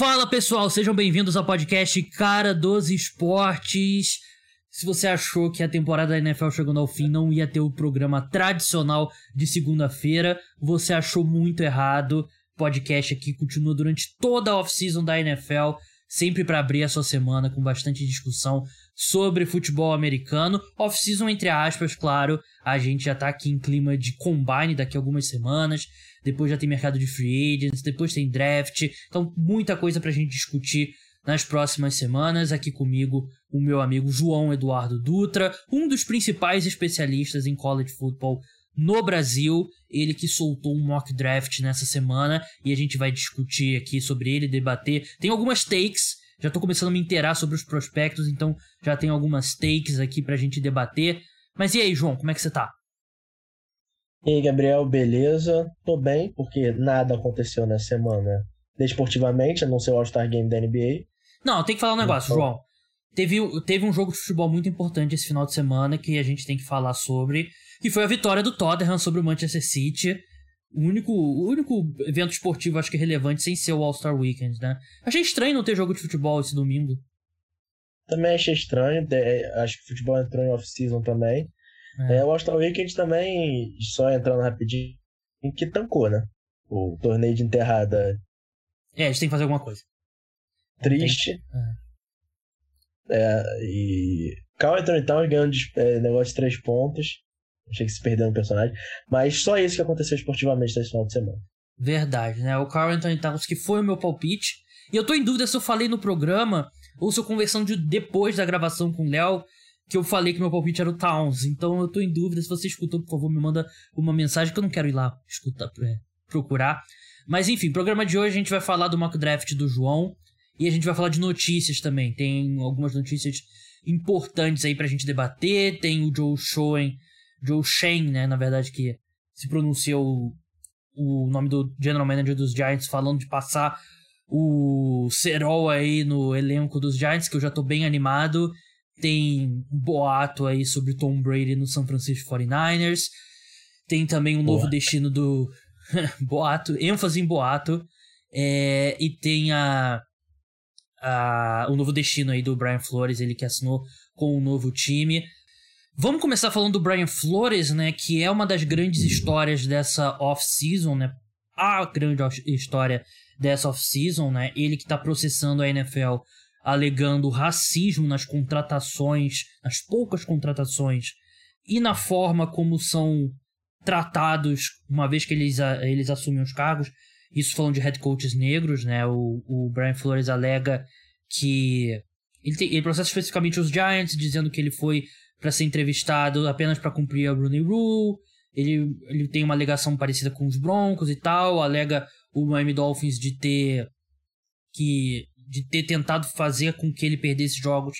Fala pessoal, sejam bem-vindos ao podcast Cara dos Esportes. Se você achou que a temporada da NFL chegando ao fim não ia ter o programa tradicional de segunda-feira, você achou muito errado. O podcast aqui continua durante toda a off-season da NFL, sempre para abrir a sua semana com bastante discussão sobre futebol americano. Off-season, entre aspas, claro. A gente já tá aqui em clima de combine daqui a algumas semanas depois já tem mercado de free agents, depois tem draft, então muita coisa pra gente discutir nas próximas semanas. Aqui comigo, o meu amigo João Eduardo Dutra, um dos principais especialistas em college football no Brasil, ele que soltou um mock draft nessa semana e a gente vai discutir aqui sobre ele, debater. Tem algumas takes, já tô começando a me inteirar sobre os prospectos, então já tem algumas takes aqui pra gente debater. Mas e aí, João, como é que você tá? E aí, Gabriel, beleza? Tô bem, porque nada aconteceu nessa semana desportivamente, a não ser o All-Star Game da NBA. Não, tem que falar um negócio, então... João. Teve, teve um jogo de futebol muito importante esse final de semana que a gente tem que falar sobre, que foi a vitória do Tottenham sobre o Manchester City. O único, o único evento esportivo, acho que relevante, sem ser o All-Star Weekend, né? Achei estranho não ter jogo de futebol esse domingo. Também achei estranho, acho que o futebol entrou em off-season também. É. É, o All-Star Weekend também, só entrando rapidinho, que tancou, né? O torneio de enterrada. É, a gente tem que fazer alguma coisa. Triste. É. é e. Carl Anthony Towns ganhando é, negócio de três pontos. Achei que se perdeu no personagem. Mas só isso que aconteceu esportivamente nesse final de semana. Verdade, né? O Carl Anthony Towns, que foi o meu palpite. E eu tô em dúvida se eu falei no programa ou se eu conversando de depois da gravação com o Léo que eu falei que meu palpite era o Towns. Então eu tô em dúvida. Se você escutou, por favor, me manda uma mensagem que eu não quero ir lá escutar, é, procurar. Mas enfim, programa de hoje a gente vai falar do mock draft do João e a gente vai falar de notícias também. Tem algumas notícias importantes aí pra gente debater. Tem o Joe Schoen, Joe Shane, né, na verdade que se pronunciou o nome do general manager dos Giants falando de passar o Serol aí no elenco dos Giants, que eu já tô bem animado. Tem um boato aí sobre Tom Brady no San Francisco 49ers. Tem também um novo destino do. boato, ênfase em boato. É, e tem a, a, o novo destino aí do Brian Flores, ele que assinou com um novo time. Vamos começar falando do Brian Flores, né? Que é uma das grandes histórias dessa off-season, né? A grande história dessa off-season, né? Ele que tá processando a NFL alegando racismo nas contratações, nas poucas contratações, e na forma como são tratados uma vez que eles, eles assumem os cargos. Isso falando de head coaches negros, né? O, o Brian Flores alega que ele, tem, ele processa especificamente os Giants, dizendo que ele foi para ser entrevistado apenas para cumprir a Rooney Rule. Ele, ele tem uma alegação parecida com os Broncos e tal. Alega o Miami Dolphins de ter que de ter tentado fazer com que ele perdesse jogos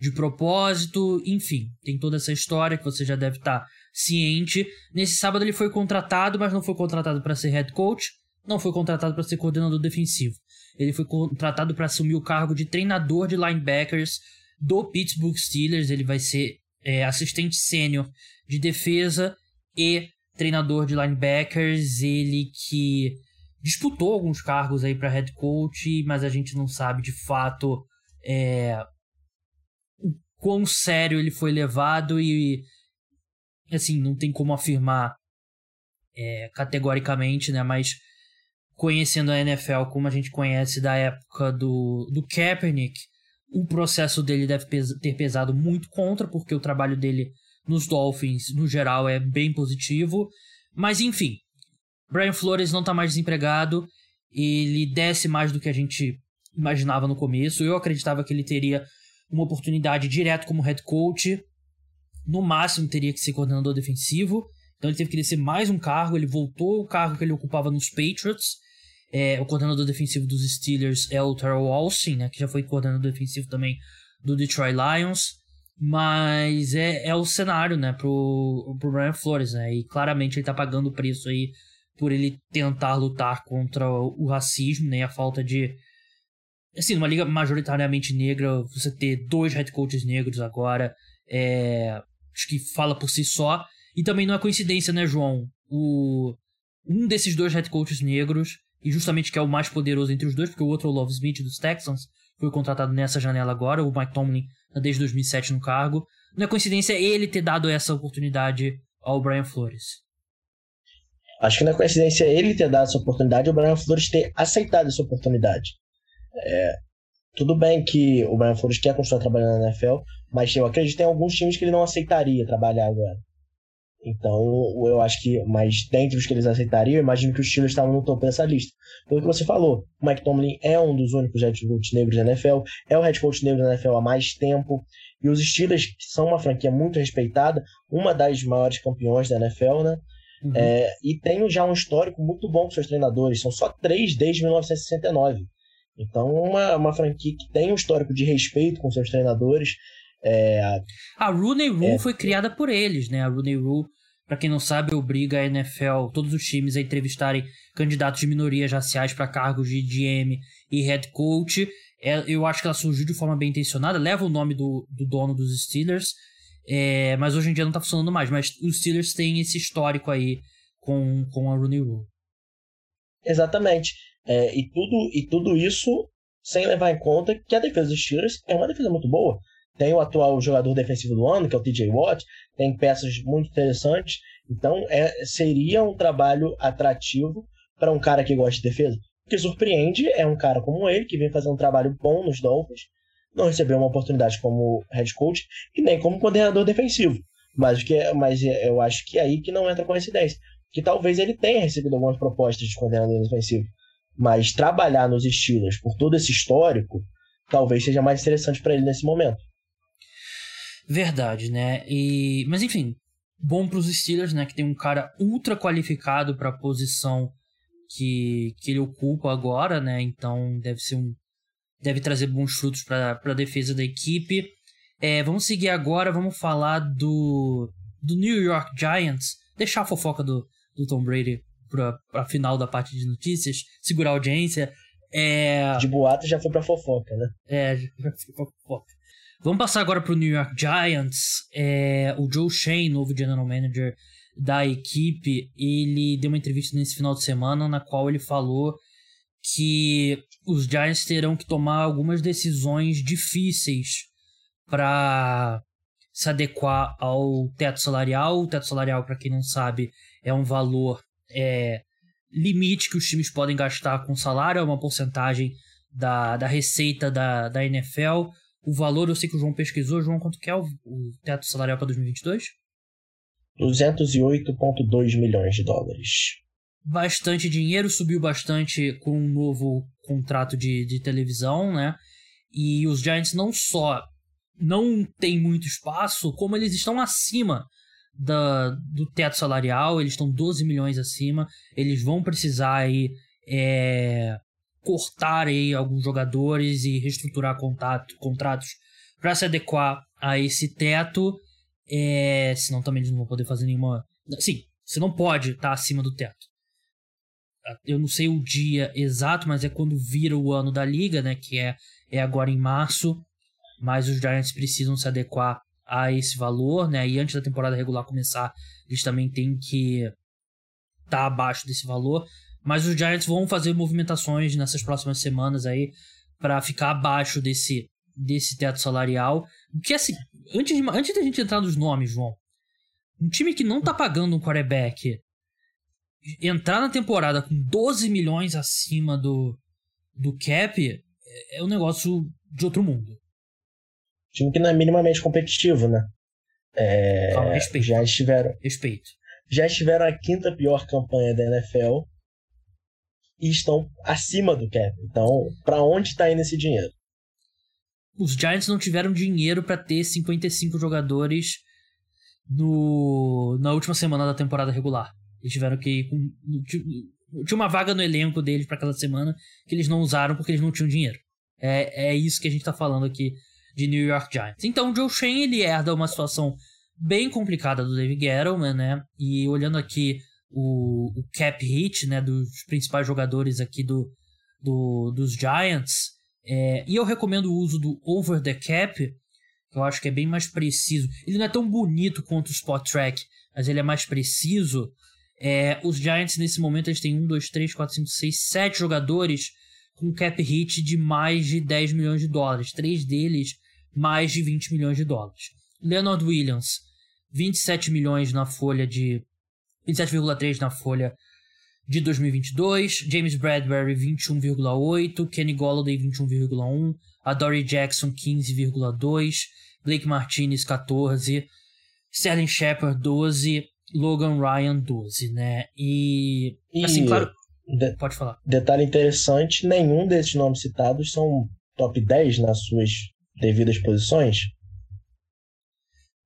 de propósito, enfim, tem toda essa história que você já deve estar tá ciente. Nesse sábado ele foi contratado, mas não foi contratado para ser head coach, não foi contratado para ser coordenador defensivo. Ele foi contratado para assumir o cargo de treinador de linebackers do Pittsburgh Steelers. Ele vai ser é, assistente sênior de defesa e treinador de linebackers. Ele que disputou alguns cargos aí para head coach, mas a gente não sabe de fato é, o quão sério ele foi levado e assim não tem como afirmar é, categoricamente, né? Mas conhecendo a NFL como a gente conhece da época do, do Kaepernick, o processo dele deve ter pesado muito contra, porque o trabalho dele nos Dolphins, no geral, é bem positivo. Mas enfim, Brian Flores não tá mais desempregado, ele desce mais do que a gente imaginava no começo. Eu acreditava que ele teria uma oportunidade direto como head coach, no máximo teria que ser coordenador defensivo. Então ele teve que descer mais um cargo, ele voltou ao cargo que ele ocupava nos Patriots. É, o coordenador defensivo dos Steelers é o Terrell Austin, né, que já foi coordenador defensivo também do Detroit Lions. Mas é, é o cenário, né, pro, pro Brian Flores, né? E claramente ele tá pagando o preço aí por ele tentar lutar contra o racismo, né, a falta de assim, numa liga majoritariamente negra, você ter dois head coaches negros agora, é, acho que fala por si só. E também não é coincidência, né, João? O um desses dois head coaches negros e justamente que é o mais poderoso entre os dois, porque o outro é o Love Smith dos Texans, foi contratado nessa janela agora, o Mike Tomlin tá desde 2007 no cargo. Não é coincidência ele ter dado essa oportunidade ao Brian Flores. Acho que não é coincidência ele ter dado essa oportunidade e o Brian Flores ter aceitado essa oportunidade. É, tudo bem que o Brian Flores quer continuar trabalhando na NFL, mas eu acredito em alguns times que ele não aceitaria trabalhar agora. Então, eu acho que, mas dentre os que eles aceitariam, eu imagino que os Steelers estavam no topo dessa lista. Pelo que você falou, o Mike Tomlin é um dos únicos head coach negros da NFL, é o head coach negro da NFL há mais tempo, e os Steelers, são uma franquia muito respeitada, uma das maiores campeões da NFL, né? Uhum. É, e tem já um histórico muito bom com seus treinadores, são só três desde 1969. Então, uma, uma franquia que tem um histórico de respeito com seus treinadores, é, a Rooney Rule é, foi criada por eles, né? A Rooney Rule, para quem não sabe, obriga a NFL, todos os times a entrevistarem candidatos de minorias raciais para cargos de GM e head coach. É, eu acho que ela surgiu de forma bem intencionada, leva o nome do, do dono dos Steelers, é, mas hoje em dia não tá funcionando mais. Mas os Steelers têm esse histórico aí com, com a Rooney Rule. Exatamente. É, e, tudo, e tudo isso sem levar em conta que a defesa dos Steelers é uma defesa muito boa. Tem o atual jogador defensivo do ano, que é o TJ Watt, tem peças muito interessantes. Então, é, seria um trabalho atrativo para um cara que gosta de defesa. O que surpreende é um cara como ele, que vem fazer um trabalho bom nos Dolphins, não recebeu uma oportunidade como head coach e nem como coordenador defensivo. Mas, que, mas eu acho que é aí que não entra coincidência. Que talvez ele tenha recebido algumas propostas de coordenador defensivo. Mas trabalhar nos Steelers por todo esse histórico talvez seja mais interessante para ele nesse momento. Verdade, né? E mas enfim, bom para os Steelers, né, que tem um cara ultra qualificado para a posição que, que ele ocupa agora, né? Então deve ser um deve trazer bons frutos para a defesa da equipe. É, vamos seguir agora, vamos falar do do New York Giants, deixar a fofoca do, do Tom Brady para a final da parte de notícias, segurar a audiência. É... De boato já foi para fofoca, né? É, já foi pra fofoca. Vamos passar agora para o New York Giants. É, o Joe Shane, novo general manager da equipe, ele deu uma entrevista nesse final de semana na qual ele falou que os Giants terão que tomar algumas decisões difíceis para se adequar ao teto salarial. O teto salarial, para quem não sabe, é um valor é, limite que os times podem gastar com salário, é uma porcentagem da, da receita da, da NFL. O valor, eu sei que o João pesquisou. João, quanto que é o, o teto salarial para 2022? 208,2 milhões de dólares. Bastante dinheiro, subiu bastante com um novo contrato de, de televisão, né? E os Giants não só não tem muito espaço, como eles estão acima da, do teto salarial, eles estão 12 milhões acima, eles vão precisar aí é, cortar aí alguns jogadores e reestruturar contato, contratos para se adequar a esse teto. É, senão também eles não vão poder fazer nenhuma. Sim, você não pode estar tá acima do teto. Eu não sei o dia exato, mas é quando vira o ano da liga, né? Que é, é agora em março. Mas os Giants precisam se adequar a esse valor, né? E antes da temporada regular começar, eles também têm que estar tá abaixo desse valor. Mas os Giants vão fazer movimentações nessas próximas semanas aí para ficar abaixo desse, desse teto salarial. Que assim, antes, de, antes da gente entrar nos nomes, João, um time que não tá pagando um quarterback entrar na temporada com 12 milhões acima do, do cap é, é um negócio de outro mundo. Time que não é minimamente competitivo, né? É, Calma, respeito. Já estiveram. Respeito. Já estiveram a quinta pior campanha da NFL e estão acima do cap. Então, para onde está indo esse dinheiro? Os Giants não tiveram dinheiro para ter 55 jogadores no, na última semana da temporada regular. Eles tiveram que ir com. Tinha uma vaga no elenco deles para aquela semana que eles não usaram porque eles não tinham dinheiro. É, é isso que a gente tá falando aqui de New York Giants. Então o Joe Shane ele herda uma situação bem complicada do David Gettleman, né? E olhando aqui o, o cap hit né, dos principais jogadores aqui do, do dos Giants. É, e eu recomendo o uso do over the cap, que eu acho que é bem mais preciso. Ele não é tão bonito quanto o spot track, mas ele é mais preciso. É, os Giants, nesse momento, eles têm 1, 2, 3, 4, 5, 6, 7 jogadores com cap hit de mais de 10 milhões de dólares. Três deles, mais de 20 milhões de dólares. Leonard Williams, 27 milhões na folha de... 27,3 na folha de 2022. James Bradbury, 21,8. Kenny Golladay, 21,1. Adoree Jackson, 15,2. Blake Martinez, 14. Sterling Shepard, 12. Logan Ryan, 12, né? E. Assim, claro. De... Pode falar. Detalhe interessante: nenhum desses nomes citados são top 10 nas suas devidas posições.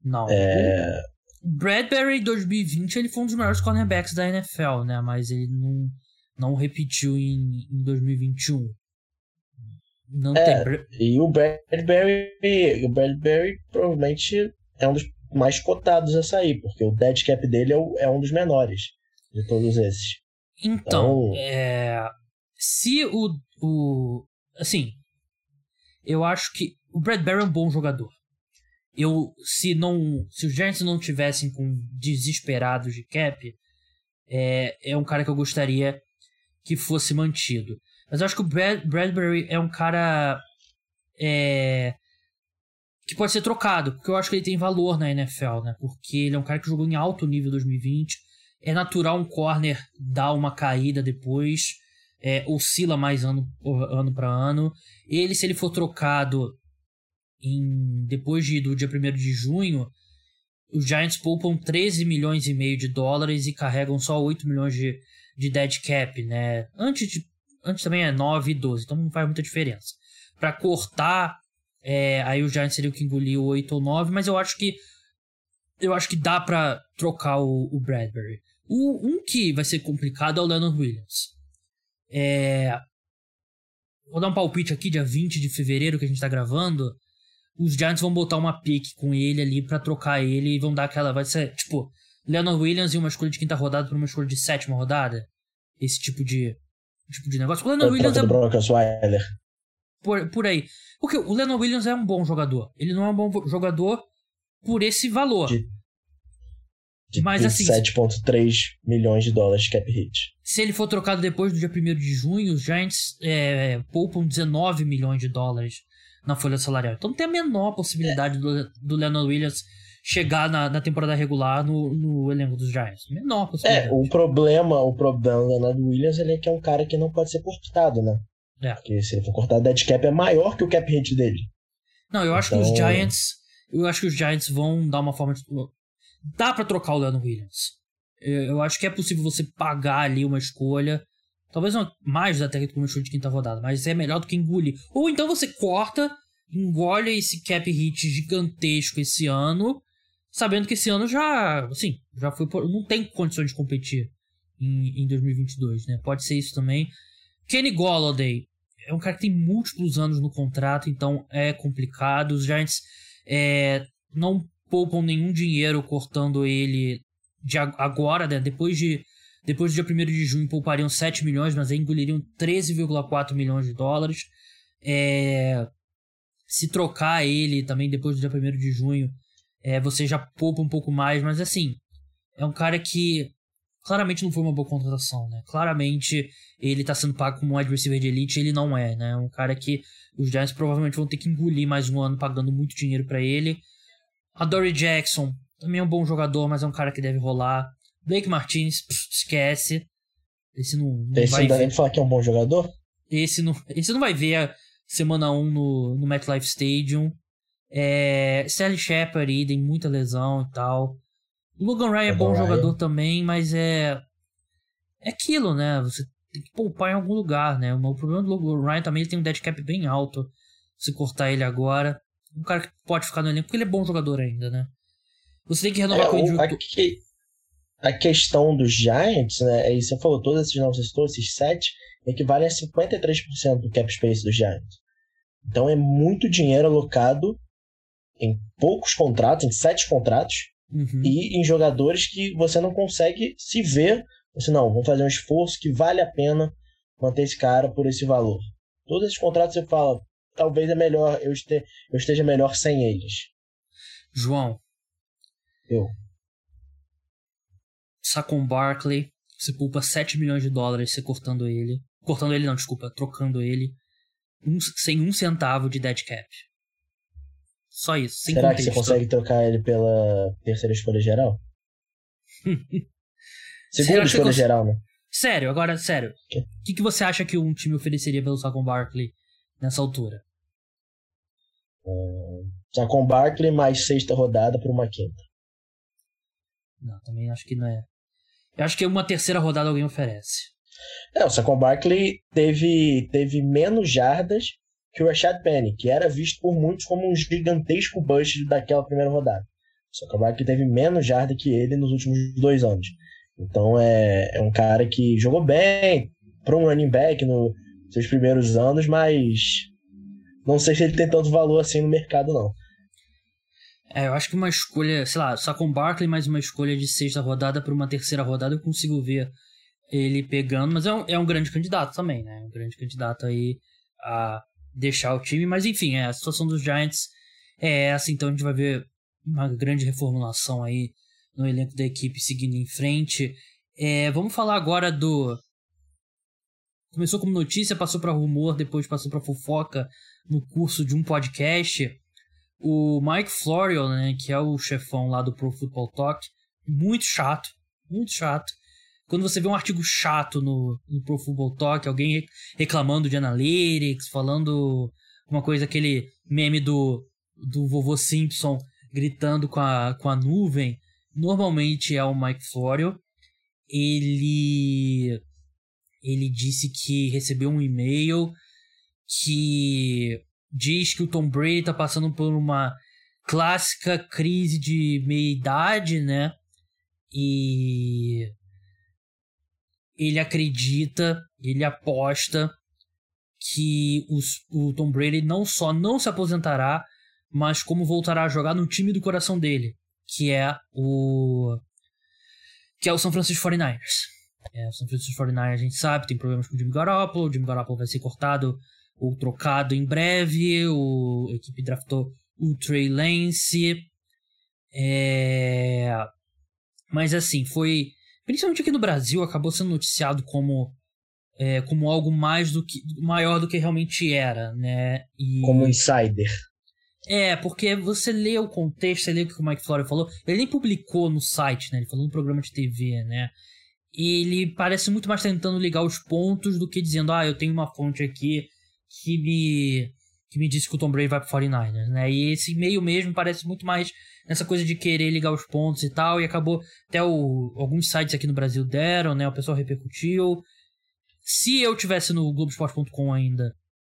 Não. É... Bradbury 2020 ele foi um dos melhores cornerbacks da NFL, né? Mas ele não, não repetiu em, em 2021. Não é, tem... E o Bradbury, o Bradbury provavelmente é um dos mais cotados a sair, porque o dead cap dele é, o, é um dos menores de todos esses. Então, então é, se o, o. Assim, eu acho que o Bradbury é um bom jogador. Eu, se não, se os Giants não tivessem com desesperados de cap, é, é um cara que eu gostaria que fosse mantido. Mas eu acho que o Brad, Bradbury é um cara é, que pode ser trocado, porque eu acho que ele tem valor na NFL, né? Porque ele é um cara que jogou em alto nível 2020. É natural um corner dar uma caída depois, é, oscila mais ano, ano para ano. Ele, se ele for trocado em depois de, do dia 1 de junho, os Giants poupam 13 milhões e meio de dólares e carregam só 8 milhões de, de dead cap, né? Antes, de, antes também é 9 e 12, então não faz muita diferença. Para cortar, é, aí o Giants seria o que engoliu 8 ou 9, mas eu acho que eu acho que dá para trocar o, o Bradbury. O, um que vai ser complicado é o Leonard Williams. É, vou dar um palpite aqui, dia 20 de fevereiro que a gente tá gravando os Giants vão botar uma pick com ele ali para trocar ele e vão dar aquela. Vai ser tipo, Leonard Williams e uma escolha de quinta rodada para uma escolha de sétima rodada. Esse tipo de, tipo de negócio. O Leonard Williams é. Por, por aí. Porque o Leonard Williams é um bom jogador. Ele não é um bom jogador por esse valor. De, de Mas assim. 7,3 milhões de dólares de cap hit. Se ele for trocado depois do dia 1 de junho, os Giants é, poupam 19 milhões de dólares na folha salarial. Então não tem a menor possibilidade é. do, do Leonard Williams chegar na, na temporada regular no, no elenco dos Giants. Menor possibilidade. É, o problema, o problema do Leonard Williams ele é que é um cara que não pode ser cortado, né? É. Porque se ele for cortado, o dead cap é maior que o cap hit dele. Não, eu acho então... que os então- Giants. Eu acho que os Giants vão dar uma forma de. Dá para trocar o Leonard Williams. Eu acho que é possível você pagar ali uma escolha Talvez não mais até que chute de quinta rodada, mas é melhor do que engolir. Ou então você corta, engole esse cap hit gigantesco esse ano, sabendo que esse ano já, assim, já foi não tem condições de competir em, em 2022, né? Pode ser isso também. Kenny Golladay é um cara que tem múltiplos anos no contrato, então é complicado. Os Giants é, não poupam nenhum dinheiro cortando ele de agora, né? Depois de depois do dia 1 de junho poupariam 7 milhões, mas aí engoliriam 13,4 milhões de dólares. É... Se trocar ele também depois do dia 1 de junho, é, você já poupa um pouco mais, mas assim, é um cara que claramente não foi uma boa contratação, né? Claramente ele tá sendo pago como um wide receiver de elite, ele não é, né? Um cara que os Giants provavelmente vão ter que engolir mais um ano pagando muito dinheiro para ele. A Dory Jackson também é um bom jogador, mas é um cara que deve rolar. Blake Martinez, pff, esquece. Esse não, não esse vai não dá ver. nem falar que é um bom jogador? Esse não, esse não vai ver a semana 1 no, no MetLife Stadium. É, Sally Shepard, idem, muita lesão e tal. Logan Ryan é bom Ryan. jogador também, mas é. É aquilo, né? Você tem que poupar em algum lugar, né? O problema do Logan Ryan também ele tem um dead cap bem alto. Se cortar ele agora. Um cara que pode ficar no elenco, porque ele é bom jogador ainda, né? Você tem que renovar é, com o Andrew... Aqui, a questão dos Giants, né, é isso você falou, todos esses você citou, esses sete, equivalem a 53% do cap space dos Giants. Então é muito dinheiro alocado em poucos contratos, em sete contratos, uhum. e em jogadores que você não consegue se ver, você não, vamos fazer um esforço que vale a pena manter esse cara por esse valor. Todos esses contratos você fala, talvez é melhor eu, este, eu esteja melhor sem eles. João. Eu Saquon Barkley, você poupa 7 milhões de dólares você cortando ele. Cortando ele não, desculpa, trocando ele. Um, sem um centavo de dead cap. Só isso, sem Será contexto. que você consegue trocar ele pela terceira escolha geral? Segunda escolha cons... geral, né? Sério, agora, sério. O que, que você acha que um time ofereceria pelo Saquon Barkley nessa altura? Um, Saquon Barkley mais sexta rodada por uma quinta. Não, também acho que não é. Eu acho que uma terceira rodada alguém oferece. É, o Saquon Barkley teve, teve menos jardas que o Rashad Penny, que era visto por muitos como um gigantesco bust daquela primeira rodada. O Saquon Barkley teve menos jarda que ele nos últimos dois anos. Então é, é um cara que jogou bem para um running back nos seus primeiros anos, mas não sei se ele tem tanto valor assim no mercado, não. É, eu acho que uma escolha, sei lá, só com Barkley mais uma escolha de sexta rodada para uma terceira rodada, eu consigo ver ele pegando, mas é um, é um grande candidato também, né? Um grande candidato aí a deixar o time, mas enfim, é, a situação dos Giants é essa, então a gente vai ver uma grande reformulação aí no elenco da equipe seguindo em frente. É, vamos falar agora do. Começou como notícia, passou para rumor, depois passou para fofoca no curso de um podcast. O Mike Florio, né, que é o chefão lá do Pro Football Talk, muito chato, muito chato. Quando você vê um artigo chato no, no Pro Football Talk, alguém reclamando de analytics, falando uma coisa, aquele meme do, do vovô Simpson gritando com a, com a nuvem, normalmente é o Mike Florio. Ele ele disse que recebeu um e-mail que diz que o Tom Brady está passando por uma clássica crise de meia-idade, né? E ele acredita, ele aposta que os, o Tom Brady não só não se aposentará, mas como voltará a jogar no time do coração dele, que é o que é o São Francisco 49ers. É, o São Francisco 49ers a gente sabe, tem problemas com o Jimmy Garoppolo, o Jimmy Garoppolo vai ser cortado ou trocado em breve, o, a equipe draftou o Trey Lance, é... mas assim, foi, principalmente aqui no Brasil, acabou sendo noticiado como é, como algo mais do que maior do que realmente era, né? E... Como insider. É, porque você lê o contexto, você lê o que o Mike Florio falou. Ele nem publicou no site, né? Ele falou no programa de TV, né? Ele parece muito mais tentando ligar os pontos do que dizendo, ah, eu tenho uma fonte aqui que me que me disse que o Tom Brady vai pro 49ers, né? E esse meio mesmo parece muito mais nessa coisa de querer ligar os pontos e tal, e acabou até o, alguns sites aqui no Brasil deram, né? O pessoal repercutiu. Se eu tivesse no Globoesporte.com ainda,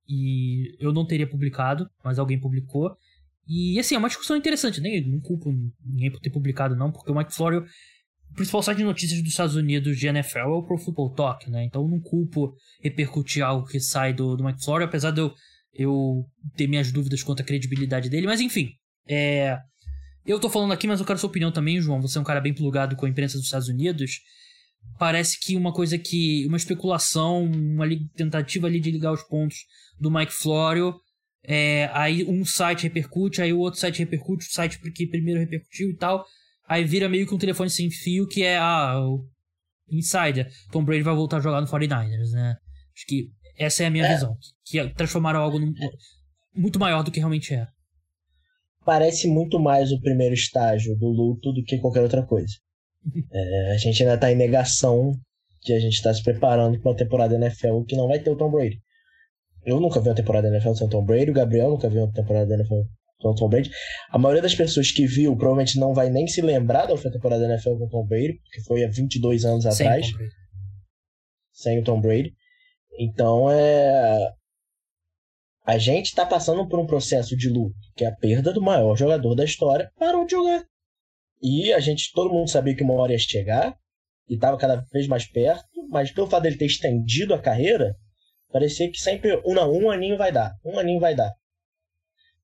e eu não teria publicado, mas alguém publicou. E assim, é uma discussão interessante, nem não culpo ninguém por ter publicado, não, porque o Mike Florio, o principal site de notícias dos Estados Unidos de NFL é o Pro Football Talk, né? Então eu não culpo repercutir algo que sai do, do Mike Florio, apesar de eu, eu ter minhas dúvidas quanto à credibilidade dele, mas enfim. É, eu tô falando aqui, mas eu quero sua opinião também, João. Você é um cara bem plugado com a imprensa dos Estados Unidos. Parece que uma coisa que. Uma especulação, uma tentativa ali de ligar os pontos do Mike Florio. É, aí um site repercute, aí o outro site repercute, o site que primeiro repercutiu e tal. Aí vira meio que um telefone sem fio que é ah, o Insider. Tom Brady vai voltar a jogar no 49ers, né? Acho que essa é a minha é. visão. Que transformaram algo num, muito maior do que realmente é. Parece muito mais o primeiro estágio do luto do que qualquer outra coisa. é, a gente ainda tá em negação que a gente está se preparando para uma temporada NFL que não vai ter o Tom Brady. Eu nunca vi uma temporada da NFL sem o Tom Brady, o Gabriel nunca viu uma temporada da NFL sem o Tom Brady. A maioria das pessoas que viu provavelmente não vai nem se lembrar da última temporada da NFL com o Tom Brady, porque foi há 22 anos sem atrás. O sem o Tom Brady. Então é. A gente está passando por um processo de luto, que é a perda do maior jogador da história parou de jogar. E a gente, todo mundo sabia que uma hora ia chegar, e estava cada vez mais perto, mas pelo fato dele ter estendido a carreira, Parecia que sempre um, não, um aninho vai dar, um aninho vai dar.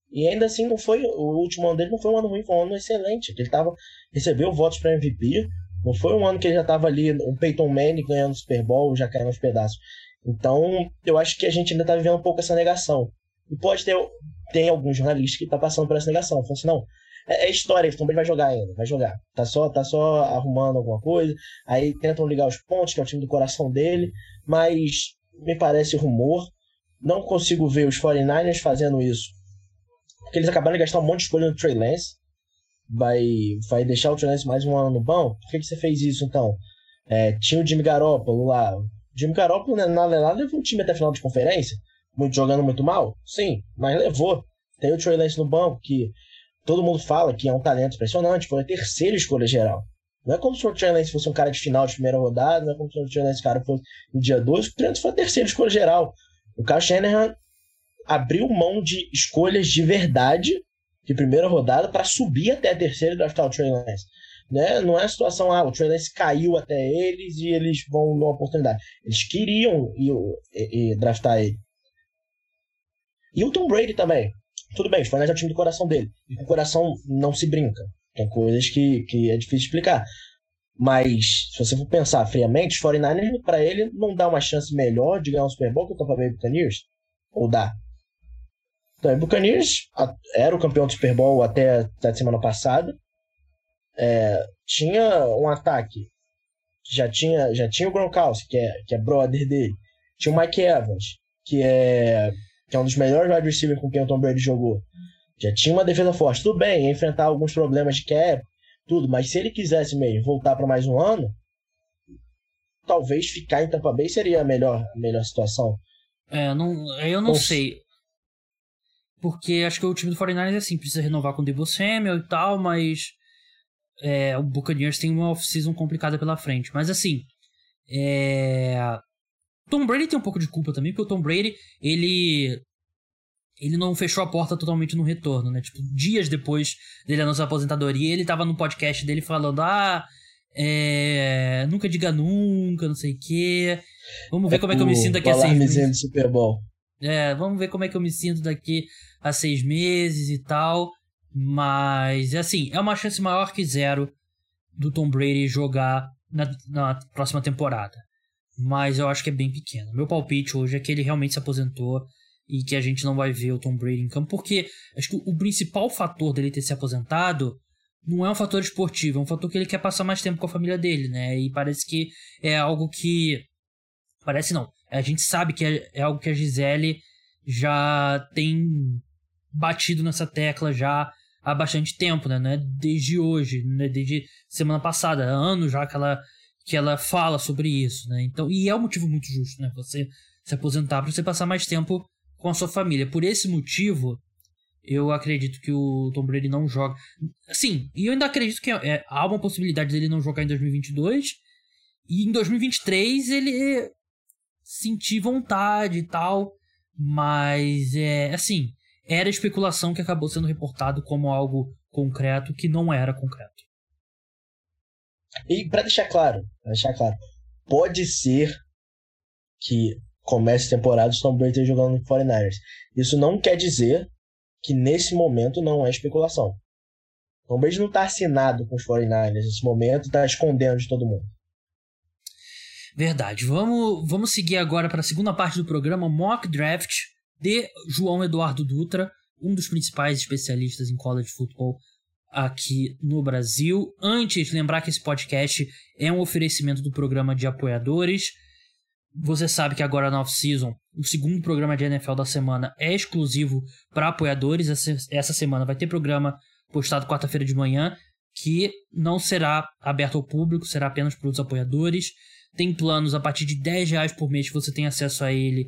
E ainda assim não foi, o último ano dele não foi um ano ruim, foi um ano excelente. Ele tava, recebeu votos para MVP, não foi um ano que ele já estava ali, um Peyton Manning ganhando Super Bowl, já caindo aos pedaços. Então, eu acho que a gente ainda está vivendo um pouco essa negação. E pode ter tem alguns jornalistas que estão tá passando por essa negação. Falando assim, não, É, é história, o Tom Brady vai jogar ainda, vai jogar. Tá só, tá só arrumando alguma coisa. Aí tentam ligar os pontos, que é o time do coração dele. Mas me parece rumor. Não consigo ver os 49ers fazendo isso. Porque eles acabaram de gastar um monte de escolha no Trey Lance. Vai, vai deixar o Trey Lance mais um ano no banco? Por que, que você fez isso então? É, tinha o Jimmy Garoppolo lá. O Jimmy Garoppolo, né, nada, nada, levou um time até a final de conferência. Muito, jogando muito mal? Sim, mas levou. Tem o Trey Lance no banco, que todo mundo fala que é um talento impressionante. Foi a terceira escolha geral. Não é como se o Trey Lance fosse um cara de final de primeira rodada, não é como se o Trey Lance cara fosse no dia 12. O Trey Lance foi a terceira escolha geral. O Kyle Shanahan abriu mão de escolhas de verdade de primeira rodada para subir até a terceira e draftar o Trey Lance. Né? Não é a situação, ah, o Trey caiu até eles e eles vão numa oportunidade. Eles queriam ir, ir, ir draftar ele. E o Tom Brady também. Tudo bem, os Fortnite é o time do coração dele. E com o coração não se brinca. Tem coisas que, que é difícil explicar. Mas, se você for pensar friamente, os 49ers, para ele, não dá uma chance melhor de ganhar um Super Bowl que o Tampa Bay Buccaneers? Ou dá? Então, o Buccaneers era o campeão do Super Bowl até a semana passada. É, tinha um ataque. Já tinha, já tinha o Gronkowski, que é, que é brother dele. Tinha o Mike Evans, que é, que é um dos melhores wide receivers com quem o Tom Brady jogou. Já tinha uma defesa forte. Tudo bem, ia enfrentar alguns problemas de cap, tudo, mas se ele quisesse mesmo voltar para mais um ano, talvez ficar em Tampa Bay seria a melhor, a melhor situação. É, não, eu não sei. Porque acho que o time do 49ers é assim, precisa renovar com o Debo Samuel e tal, mas é, o Buccaneers tem uma off-season complicada pela frente. Mas assim, é... Tom Brady tem um pouco de culpa também, porque o Tom Brady, ele ele não fechou a porta totalmente no retorno, né? Tipo, dias depois dele anunciar a aposentadoria, ele tava no podcast dele falando: ah, é... nunca diga nunca, não sei o quê. Vamos ver é como é que eu me sinto daqui a seis meses. Super Bowl. É, vamos ver como é que eu me sinto daqui a seis meses e tal. Mas, assim, é uma chance maior que zero do Tom Brady jogar na, na próxima temporada. Mas eu acho que é bem pequeno. Meu palpite hoje é que ele realmente se aposentou e que a gente não vai ver o Tom Brady em campo, porque acho que o principal fator dele ter se aposentado não é um fator esportivo, é um fator que ele quer passar mais tempo com a família dele, né? E parece que é algo que. Parece não. A gente sabe que é, é algo que a Gisele já tem batido nessa tecla já há bastante tempo, né? Não é desde hoje, né? desde semana passada, há anos já que ela, que ela fala sobre isso, né? Então, e é um motivo muito justo, né? Você se aposentar para você passar mais tempo com a sua família. Por esse motivo, eu acredito que o Tom Brady não joga. Sim, e eu ainda acredito que é, há uma possibilidade dele não jogar em 2022. E em 2023 ele sentir vontade e tal. Mas é assim, era especulação que acabou sendo reportado como algo concreto que não era concreto. E para deixar claro, pra deixar claro, pode ser que comece a temporada o Tom Brady jogando no 49ers. Isso não quer dizer que nesse momento não é especulação. Tom Brady não está assinado com os 49ers nesse momento, está escondendo de todo mundo. Verdade. Vamos, vamos seguir agora para a segunda parte do programa, Mock Draft de João Eduardo Dutra, um dos principais especialistas em college football aqui no Brasil. Antes, lembrar que esse podcast é um oferecimento do programa de apoiadores. Você sabe que agora na off-season, o segundo programa de NFL da semana é exclusivo para apoiadores. Essa semana vai ter programa postado quarta-feira de manhã, que não será aberto ao público, será apenas para os apoiadores. Tem planos a partir de 10 reais por mês que você tem acesso a ele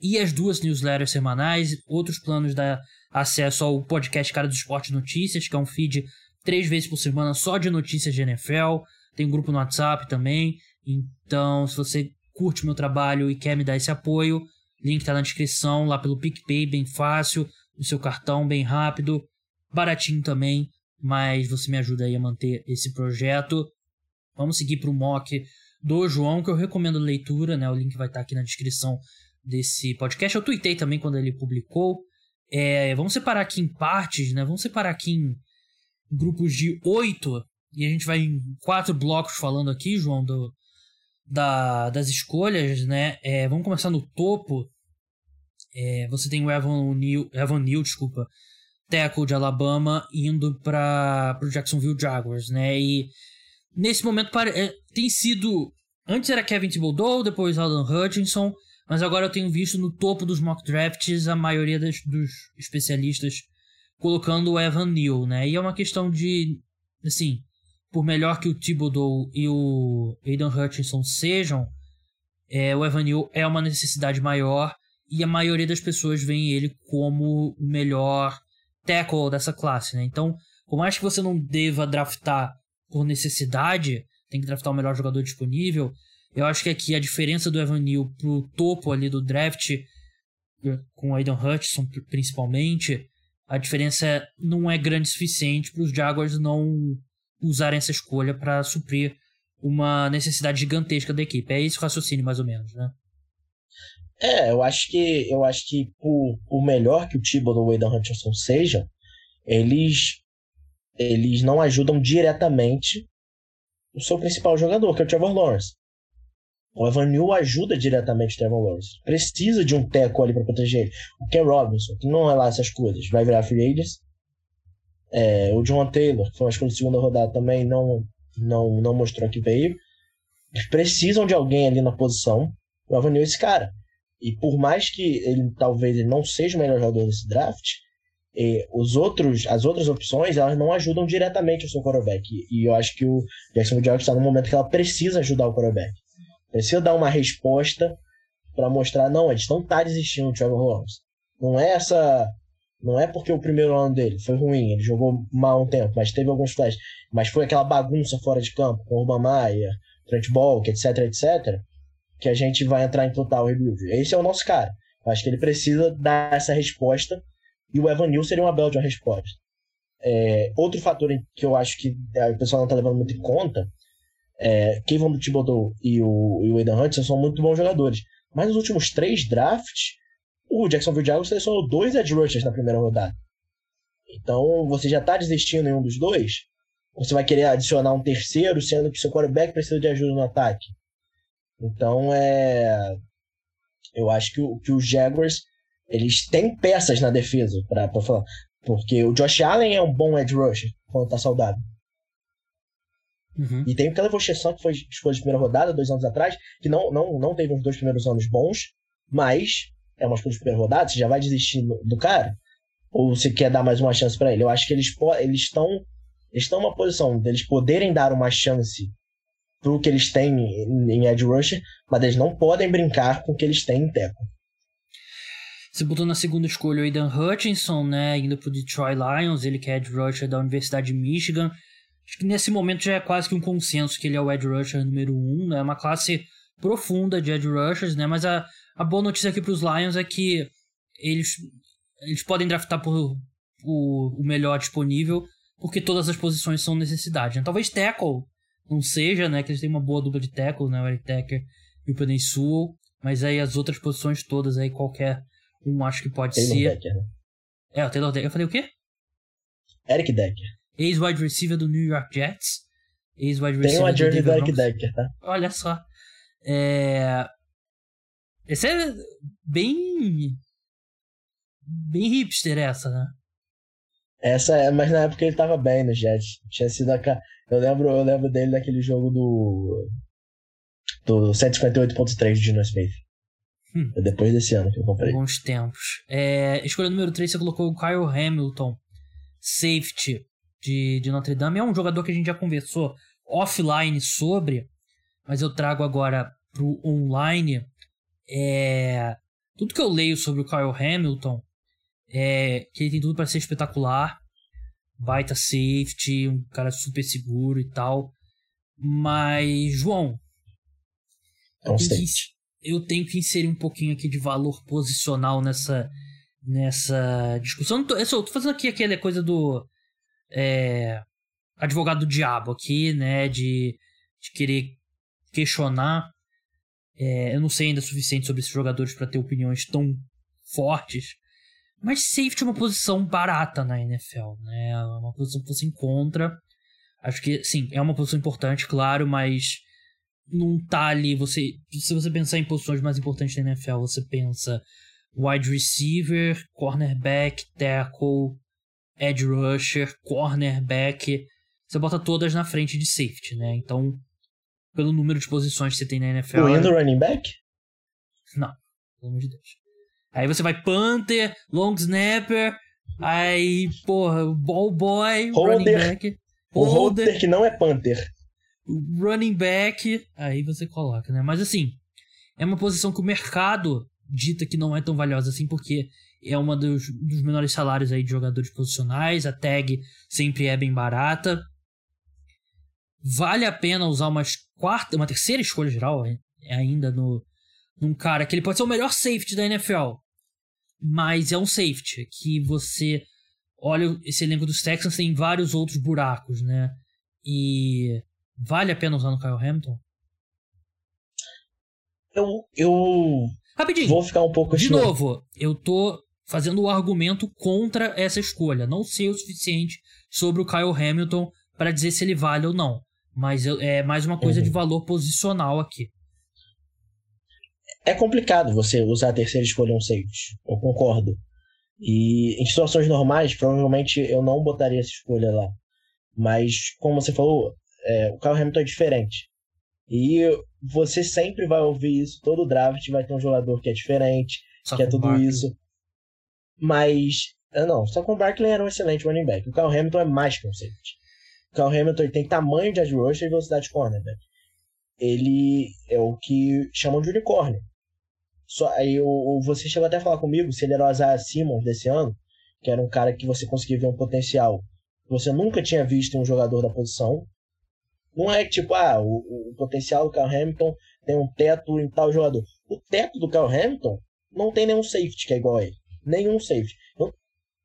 e as duas newsletters semanais. Outros planos dá acesso ao podcast Cara do Esporte Notícias, que é um feed três vezes por semana só de notícias de NFL. Tem um grupo no WhatsApp também. Então, se você curte meu trabalho e quer me dar esse apoio, link está na descrição, lá pelo PicPay, bem fácil, o seu cartão bem rápido, baratinho também, mas você me ajuda aí a manter esse projeto. Vamos seguir para o mock do João, que eu recomendo leitura, né? O link vai estar tá aqui na descrição desse podcast. Eu tuitei também quando ele publicou. É, vamos separar aqui em partes, né? Vamos separar aqui em grupos de oito. E a gente vai em quatro blocos falando aqui, João, do, da, das escolhas, né? É, vamos começar no topo. É, você tem o Evan Neal, Evan Neal, desculpa, tackle de Alabama indo para o Jacksonville Jaguars, né? E nesse momento é, tem sido. Antes era Kevin Thibodeau, depois Alan Hutchinson, mas agora eu tenho visto no topo dos mock drafts a maioria das, dos especialistas colocando o Evan Neal, né? E é uma questão de. Assim, por melhor que o Thibodeau e o Aidan Hutchinson sejam, é, o Evan Neal é uma necessidade maior e a maioria das pessoas vê ele como o melhor tackle dessa classe, né? Então, por mais que você não deva draftar por necessidade, tem que draftar o melhor jogador disponível, eu acho que aqui a diferença do Evan Neal pro topo ali do draft, com o Aidan Hutchinson principalmente, a diferença não é grande o suficiente para os Jaguars não usarem essa escolha para suprir uma necessidade gigantesca da equipe. É esse o raciocínio, mais ou menos, né? É, eu acho que eu acho que por, por melhor que o Thibodeau ou o Aidan Hutchinson sejam, eles eles não ajudam diretamente o seu principal jogador, que é o Trevor Lawrence. O Evan New ajuda diretamente o Trevor Lawrence. Precisa de um teco ali para proteger ele. O Ken Robinson, que não é lá essas coisas, vai virar free agents. É, o John Taylor, que foi uma escolha de segunda rodada também, não, não, não mostrou que veio. Eles precisam de alguém ali na posição. O Evan New é esse cara. E por mais que ele talvez ele não seja o melhor jogador desse draft, os outros, as outras opções elas não ajudam diretamente o seu quarterback. E, e eu acho que o Jacksonville Jaguars está no momento que ela precisa ajudar o quarterback. Precisa dar uma resposta para mostrar, não, a gente não está desistindo do Trevor Lawrence. Não é essa. Não é porque o primeiro ano dele foi ruim, ele jogou mal um tempo, mas teve alguns flashes. Mas foi aquela bagunça fora de campo, com o Urban Maia, Trent Balk, etc, etc que a gente vai entrar em total rebuild. Esse é o nosso cara. Eu acho que ele precisa dar essa resposta e o Evan Neal seria uma bela de uma resposta. É, outro fator que eu acho que é, o pessoal não está levando muito em conta é Kevin Thibodeau e o, e o Aidan Hudson são muito bons jogadores. Mas nos últimos três drafts, o Jacksonville Jaguars selecionou dois edge rushers na primeira rodada. Então, você já está desistindo em um dos dois? Você vai querer adicionar um terceiro, sendo que seu quarterback precisa de ajuda no ataque? Então, é. Eu acho que, que os Jaguars eles têm peças na defesa para falar. Porque o Josh Allen é um bom edge rusher quando tá saudável. Uhum. E tem o Caleb Chesson, que foi escolha de primeira rodada dois anos atrás, que não, não, não teve os dois primeiros anos bons, mas é uma escolha de primeira rodada, você já vai desistir do cara? Ou você quer dar mais uma chance para ele? Eu acho que eles eles estão eles estão numa posição deles poderem dar uma chance pro que eles têm em edge rusher, mas eles não podem brincar com o que eles têm em teco. Você botou na segunda escolha o Aidan Hutchinson, né, indo pro Detroit Lions, ele que é edge rusher da Universidade de Michigan. Acho que nesse momento já é quase que um consenso que ele é o edge rusher número um, né, uma classe profunda de edge rushers, né, mas a, a boa notícia aqui para os Lions é que eles, eles podem draftar por o, o melhor disponível, porque todas as posições são necessidade. Né? Talvez tackle não seja, né? Que eles têm uma boa dupla de tackle, né? O Eric Decker e o Penny Sewell. Mas aí as outras posições todas aí, qualquer um acho que pode Taylor ser. Decker, né? É, o Taylor Decker. Eu falei o quê? Eric Decker. Ex-wide receiver do New York Jets. Ex-wide receiver Tem uma journey do Eric Decker, tá? Olha só. É... Esse é bem... Bem hipster essa, né? Essa é, mas na época ele tava bem no Jets. Tinha sido a, eu lembro, eu lembro dele naquele jogo do. Do 158.3 de Gino Smith. Hum. É depois desse ano que eu comprei. Bons tempos. É, escolha número 3, você colocou o Kyle Hamilton, safety de, de Notre Dame. É um jogador que a gente já conversou offline sobre, mas eu trago agora pro online. É, tudo que eu leio sobre o Kyle Hamilton é que ele tem tudo para ser espetacular baita safety, um cara super seguro e tal. Mas, João, é eu, tenho que, eu tenho que inserir um pouquinho aqui de valor posicional nessa, nessa discussão. Eu tô, eu tô fazendo aqui aquela coisa do é, advogado do diabo aqui, né? De, de querer questionar. É, eu não sei ainda o suficiente sobre esses jogadores para ter opiniões tão fortes. Mas safety é uma posição barata na NFL, né? É uma posição que você encontra. Acho que, sim, é uma posição importante, claro, mas não tá ali. Você, se você pensar em posições mais importantes na NFL, você pensa wide receiver, cornerback, tackle, edge rusher, cornerback. Você bota todas na frente de safety, né? Então, pelo número de posições que você tem na NFL. Incluindo running back? Não, pelo amor de Deus. Aí você vai Panther, Long Snapper, aí, porra, Ball Boy, holder, running back. O holder, holder que não é Panther. Running back, aí você coloca, né? Mas assim, é uma posição que o mercado dita que não é tão valiosa assim, porque é uma dos, dos menores salários aí de jogadores posicionais, a tag sempre é bem barata. Vale a pena usar uma quarta, uma terceira escolha geral é, ainda no num cara que ele pode ser o melhor safety da NFL, mas é um safety que você olha esse elenco dos Texans tem vários outros buracos, né? E vale a pena usar no Kyle Hamilton? Eu, eu Rapidinho. Vou ficar um pouco De novo, eu tô fazendo o argumento contra essa escolha. Não sei o suficiente sobre o Kyle Hamilton para dizer se ele vale ou não. Mas é mais uma coisa uhum. de valor posicional aqui. É complicado você usar a terceira escolha um safety. Eu concordo. E em situações normais, provavelmente eu não botaria essa escolha lá. Mas, como você falou, é, o Kyle Hamilton é diferente. E você sempre vai ouvir isso, todo draft vai ter um jogador que é diferente, Só que é tudo Barkley. isso. Mas, ah, não, só com o Barkley era um excelente running back. O Kyle Hamilton é mais que um safety. O Kyle Hamilton tem tamanho de edge rusher e velocidade de cornerback. Ele é o que chamam de unicórnio. Só, aí o, você chegou até a falar comigo se ele era o Isaiah Simmons desse ano, que era um cara que você conseguia ver um potencial que você nunca tinha visto em um jogador da posição. Não é tipo, ah, o, o potencial do Carl Hamilton tem um teto em tal jogador. O teto do Carl Hamilton não tem nenhum safety que é igual a ele. Nenhum safety. Não tô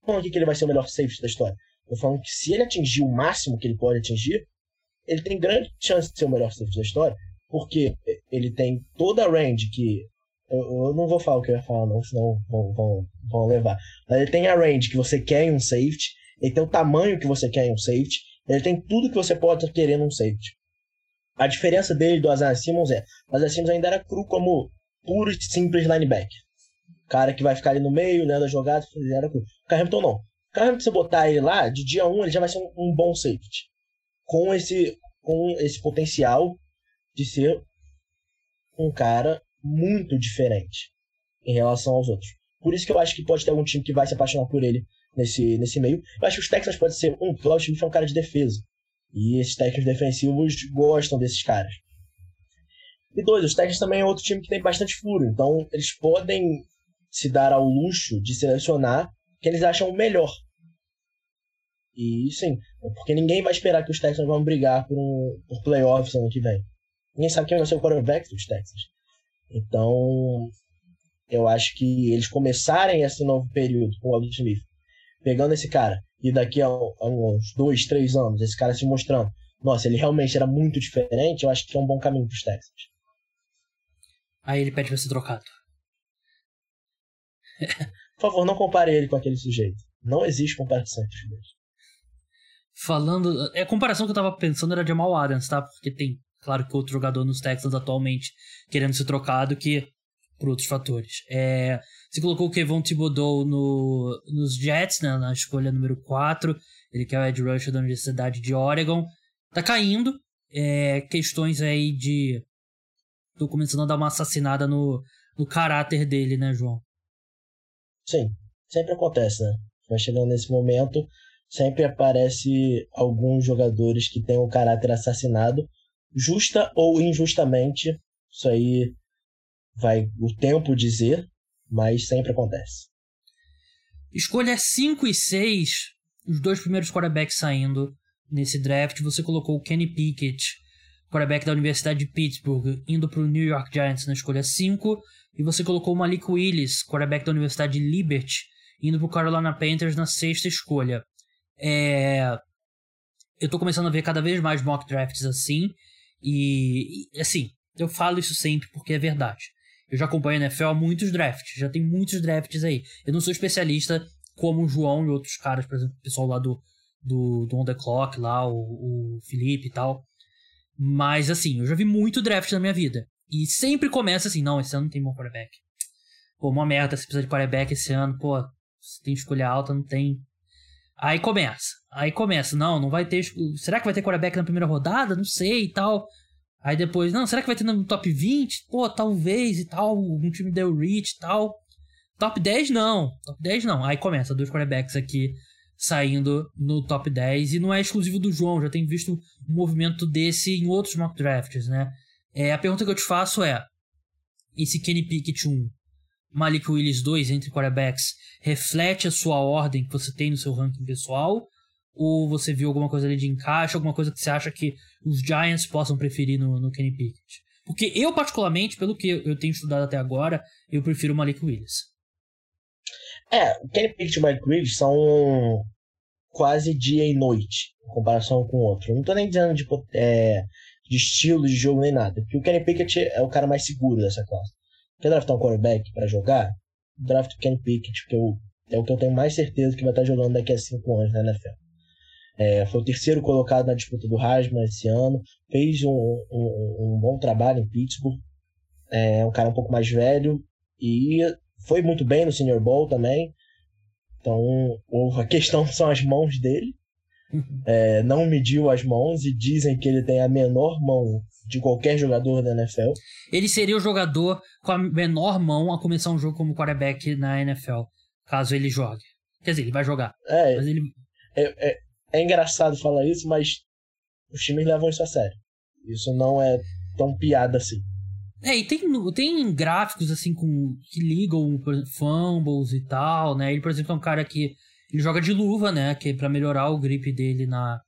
falando aqui que ele vai ser o melhor safety da história. Tô falando que se ele atingir o máximo que ele pode atingir, ele tem grande chance de ser o melhor safety da história, porque ele tem toda a range que. Eu, eu não vou falar o que eu ia falar, não, senão vão, vão, vão levar. Mas ele tem a range que você quer em um safety, ele tem o tamanho que você quer em um safety, ele tem tudo que você pode querer num safety. A diferença dele do Isaiah Simmons é, o Isaiah Simmons ainda era cru como puro e simples linebacker. Cara que vai ficar ali no meio, né, da jogada, era cru. O Carrington não. Carrington, se você botar ele lá, de dia 1 um, ele já vai ser um, um bom safety. Com esse, com esse potencial de ser um cara muito diferente em relação aos outros. Por isso que eu acho que pode ter algum time que vai se apaixonar por ele nesse, nesse meio. Eu acho que os Texans podem ser um, o Claudio Smith é um cara de defesa. E esses técnicos defensivos gostam desses caras. E dois, os Texans também é outro time que tem bastante furo. Então, eles podem se dar ao luxo de selecionar quem eles acham melhor. E sim, porque ninguém vai esperar que os Texans vão brigar por, um, por playoffs ano que vem. Ninguém sabe quem vai ser o quarterback dos Texans. Então, eu acho que eles começarem esse novo período com o Alvin Smith pegando esse cara e daqui a, a, uns dois, três anos, esse cara se mostrando, nossa, ele realmente era muito diferente, eu acho que é um bom caminho para os Texans. Aí ele pede pra ser trocado. Por favor, não compare ele com aquele sujeito. Não existe comparação entre os dois. Falando. É, a comparação que eu tava pensando era de Jamal Adams, tá? Porque tem, claro que outro jogador nos Texans atualmente querendo ser trocado que por outros fatores. É, você colocou o Kevon Thibodeau no, nos Jets, né, na escolha número 4. Ele que é o Ed Rusher da Universidade de Oregon. Tá caindo. É, questões aí de. Tô começando a dar uma assassinada no, no caráter dele, né, João? Sim, sempre acontece, né? Vai chegando nesse momento, sempre aparece alguns jogadores que têm o caráter assassinado, justa ou injustamente. Isso aí vai o tempo dizer, mas sempre acontece. Escolha 5 e 6, os dois primeiros quarterbacks saindo nesse draft. Você colocou o Kenny Pickett, quarterback da Universidade de Pittsburgh, indo para o New York Giants na escolha 5. E você colocou o Malik Willis, quarterback da Universidade de Liberty, indo para o Carolina Panthers na sexta escolha. É... Eu estou começando a ver cada vez mais mock drafts assim. E, e, assim, eu falo isso sempre porque é verdade. Eu já acompanho a NFL há muitos drafts, já tem muitos drafts aí. Eu não sou especialista como o João e outros caras, por exemplo, o pessoal lá do, do, do On The Clock, lá, o, o Felipe e tal. Mas assim, eu já vi muito draft na minha vida. E sempre começa assim, não, esse ano não tem bom quarterback. Pô, uma merda, você precisa de quarterback esse ano, pô, você tem escolha alta, não tem. Aí começa. Aí começa. Não, não vai ter. Será que vai ter quarterback na primeira rodada? Não sei e tal. Aí depois, não, será que vai ter no top 20? Pô, talvez e tal. Um time deu reach e tal. Top 10 não. Top 10 não. Aí começa, dois quarterbacks aqui saindo no top 10. E não é exclusivo do João, já tem visto um movimento desse em outros mock drafts, né? É, a pergunta que eu te faço é: esse Kenny Pickett 1, Malik Willis 2 entre quarterbacks reflete a sua ordem que você tem no seu ranking pessoal? Ou você viu alguma coisa ali de encaixe, alguma coisa que você acha que os Giants possam preferir no, no Kenny Pickett? Porque eu, particularmente, pelo que eu tenho estudado até agora, eu prefiro o Malik Willis. É, o Kenny Pickett e o Mike Willis são quase dia e noite em comparação com o outro. Não tô nem dizendo de, é, de estilo de jogo nem nada, porque o Kenny Pickett é o cara mais seguro dessa classe. Quer draftar um quarterback para jogar? Draft o Kenny Pickett, porque eu, é o que eu tenho mais certeza que vai estar jogando daqui a 5 anos na NFL. É, foi o terceiro colocado na disputa do Heisman esse ano, fez um, um, um bom trabalho em Pittsburgh, é um cara um pouco mais velho e foi muito bem no Senior Bowl também. Então, a questão são as mãos dele. É, não mediu as mãos e dizem que ele tem a menor mão de qualquer jogador da NFL. Ele seria o jogador com a menor mão a começar um jogo como quarterback na NFL, caso ele jogue. Quer dizer, ele vai jogar. É, ele... é, é, é engraçado falar isso, mas os times levam isso a sério. Isso não é tão piada assim. É, e tem, tem gráficos assim com que ligam fumbles e tal, né? Ele, por exemplo, é um cara que ele joga de luva, né? Que é para melhorar o grip dele na,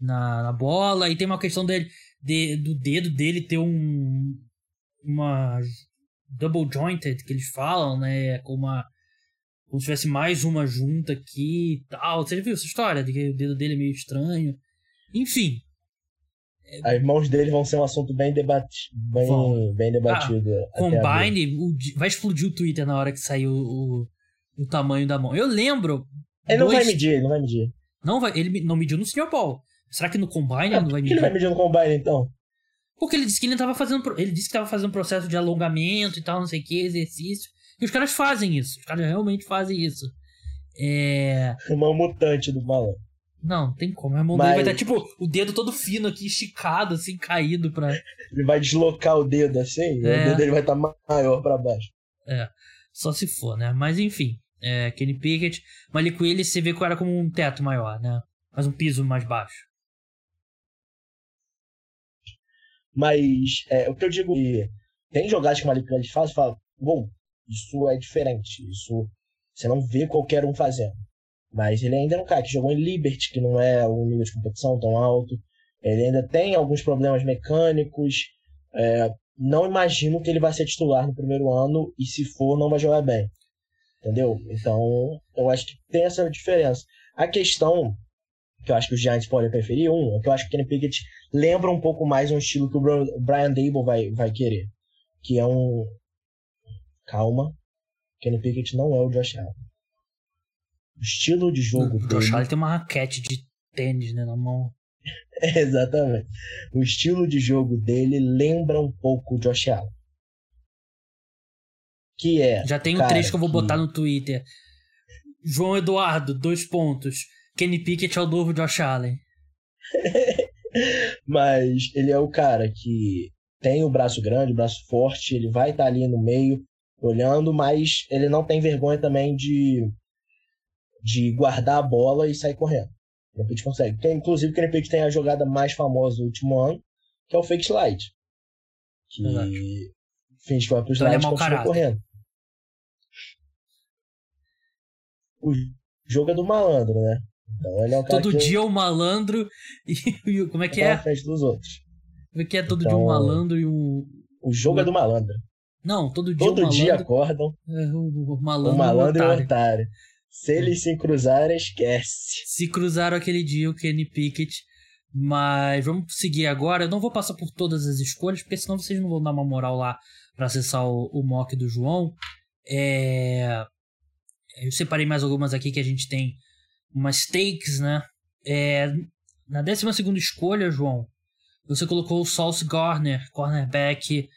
na, na, bola. E tem uma questão dele, de, do dedo dele ter um uma double jointed que eles falam, né? Com uma como se tivesse mais uma junta aqui e tal. Você já viu essa história de que o dedo dele é meio estranho? Enfim, as mãos dele vão ser um assunto bem, debati bem, bem debatido. Ah, Combine o, vai explodir o Twitter na hora que sair o, o, tamanho da mão. Eu lembro. Ele dois... não vai medir, ele não vai medir. Não vai, ele não mediu no Sr. Paul. Será que no Combine ah, ele não vai medir? Por que ele vai medir no Combine então? Porque ele disse que ele tava fazendo. Ele disse que tava fazendo um processo de alongamento e tal, não sei o que, exercício. E os caras fazem isso. Os caras realmente fazem isso. É. Uma mutante do balão. Não, tem como. A mão Mas... dele vai estar, tipo, o dedo todo fino aqui, esticado, assim, caído pra. Ele vai deslocar o dedo assim, é. o dedo dele vai estar maior para baixo. É, só se for, né? Mas enfim, é, Kenny Pickett. Malik Willis você vê que era como um teto maior, né? Mas um piso mais baixo. Mas é, o que eu digo é, tem jogadas que o Malik Willis faz fala, bom, isso é diferente, isso você não vê qualquer um fazendo. Mas ele ainda é um cara que jogou em Liberty, que não é um nível de competição tão alto. Ele ainda tem alguns problemas mecânicos. É, não imagino que ele vai ser titular no primeiro ano e se for, não vai jogar bem. Entendeu? Então, eu acho que tem essa diferença. A questão que eu acho que os Giants podem preferir, um, é que eu acho que o Kenny Pickett lembra um pouco mais um estilo que o Brian Dable vai, vai querer. Que é um. Calma. Kenny Pickett não é o Josh Allen. O estilo de jogo o dele. O tem uma raquete de tênis né, na mão. exatamente. O estilo de jogo dele lembra um pouco o Josh Allen. Que é. Já tem um trecho que eu vou que... botar no Twitter. João Eduardo, dois pontos. Kenny Pickett é o novo Josh Allen. Mas ele é o cara que tem o braço grande, o braço forte, ele vai estar tá ali no meio olhando, mas ele não tem vergonha também de de guardar a bola e sair correndo. O Pitt consegue. Tem, inclusive, o Kenny Pitt tem a jogada mais famosa do último ano, que é o fake slide. Que Exato. finge que vai pro slide então, e continua correndo. O jogo é do malandro, né? Então, ele é um todo dia é o malandro e, como é que é? Na frente dos outros. Como é que é todo então, dia um malandro e um. O jogo é do malandro. Não, todo dia Todo o malandro, dia acordam. É, o, o malandro, o malandro e o otário. Se eles se cruzarem, esquece. Se cruzaram aquele dia o Kenny Pickett. Mas vamos seguir agora. Eu não vou passar por todas as escolhas, porque senão vocês não vão dar uma moral lá para acessar o, o mock do João. É... Eu separei mais algumas aqui que a gente tem umas takes, né? É... Na 12 escolha, João, você colocou o Sauce Garner, cornerback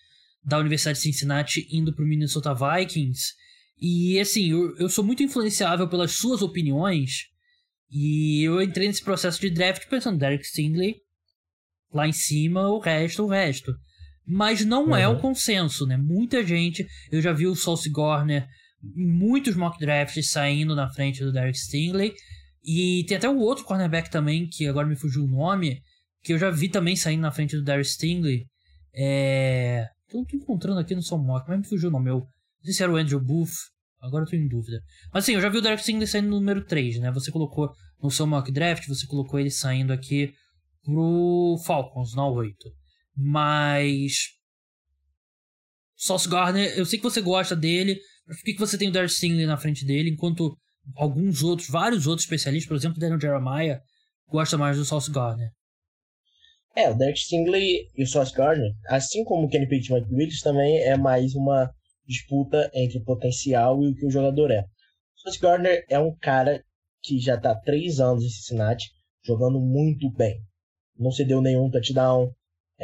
da Universidade de Cincinnati, indo para o Minnesota Vikings. E assim, eu, eu sou muito influenciável pelas suas opiniões. E eu entrei nesse processo de draft pensando, Derek Stingley lá em cima, o resto, o resto. Mas não uhum. é o consenso, né? Muita gente, eu já vi o Sauce Gorner em muitos mock drafts saindo na frente do Derek Stingley. E tem até o outro cornerback também, que agora me fugiu o nome, que eu já vi também saindo na frente do Derek Stingley. É. Eu tô encontrando aqui no seu mock, mas me fugiu o nome. Eu não sei se era o Andrew Booth. Agora eu tô em dúvida. Mas assim, eu já vi o Derek Stingley saindo no número 3, né? Você colocou no seu mock draft, você colocou ele saindo aqui pro Falcons, não 8. Mas. Sauce Gardner, eu sei que você gosta dele, por que, que você tem o Derek Stingley na frente dele, enquanto alguns outros, vários outros especialistas, por exemplo, o Daniel Jeremiah, gosta mais do Sauce Gardner? É, o Derek Stingley e o Sauce Gardner, assim como o Kenny Pickett e Willis, também é mais uma disputa entre o potencial e o que o jogador é. O Sauce Gardner é um cara que já está há três anos em Cincinnati, jogando muito bem não cedeu nenhum touchdown,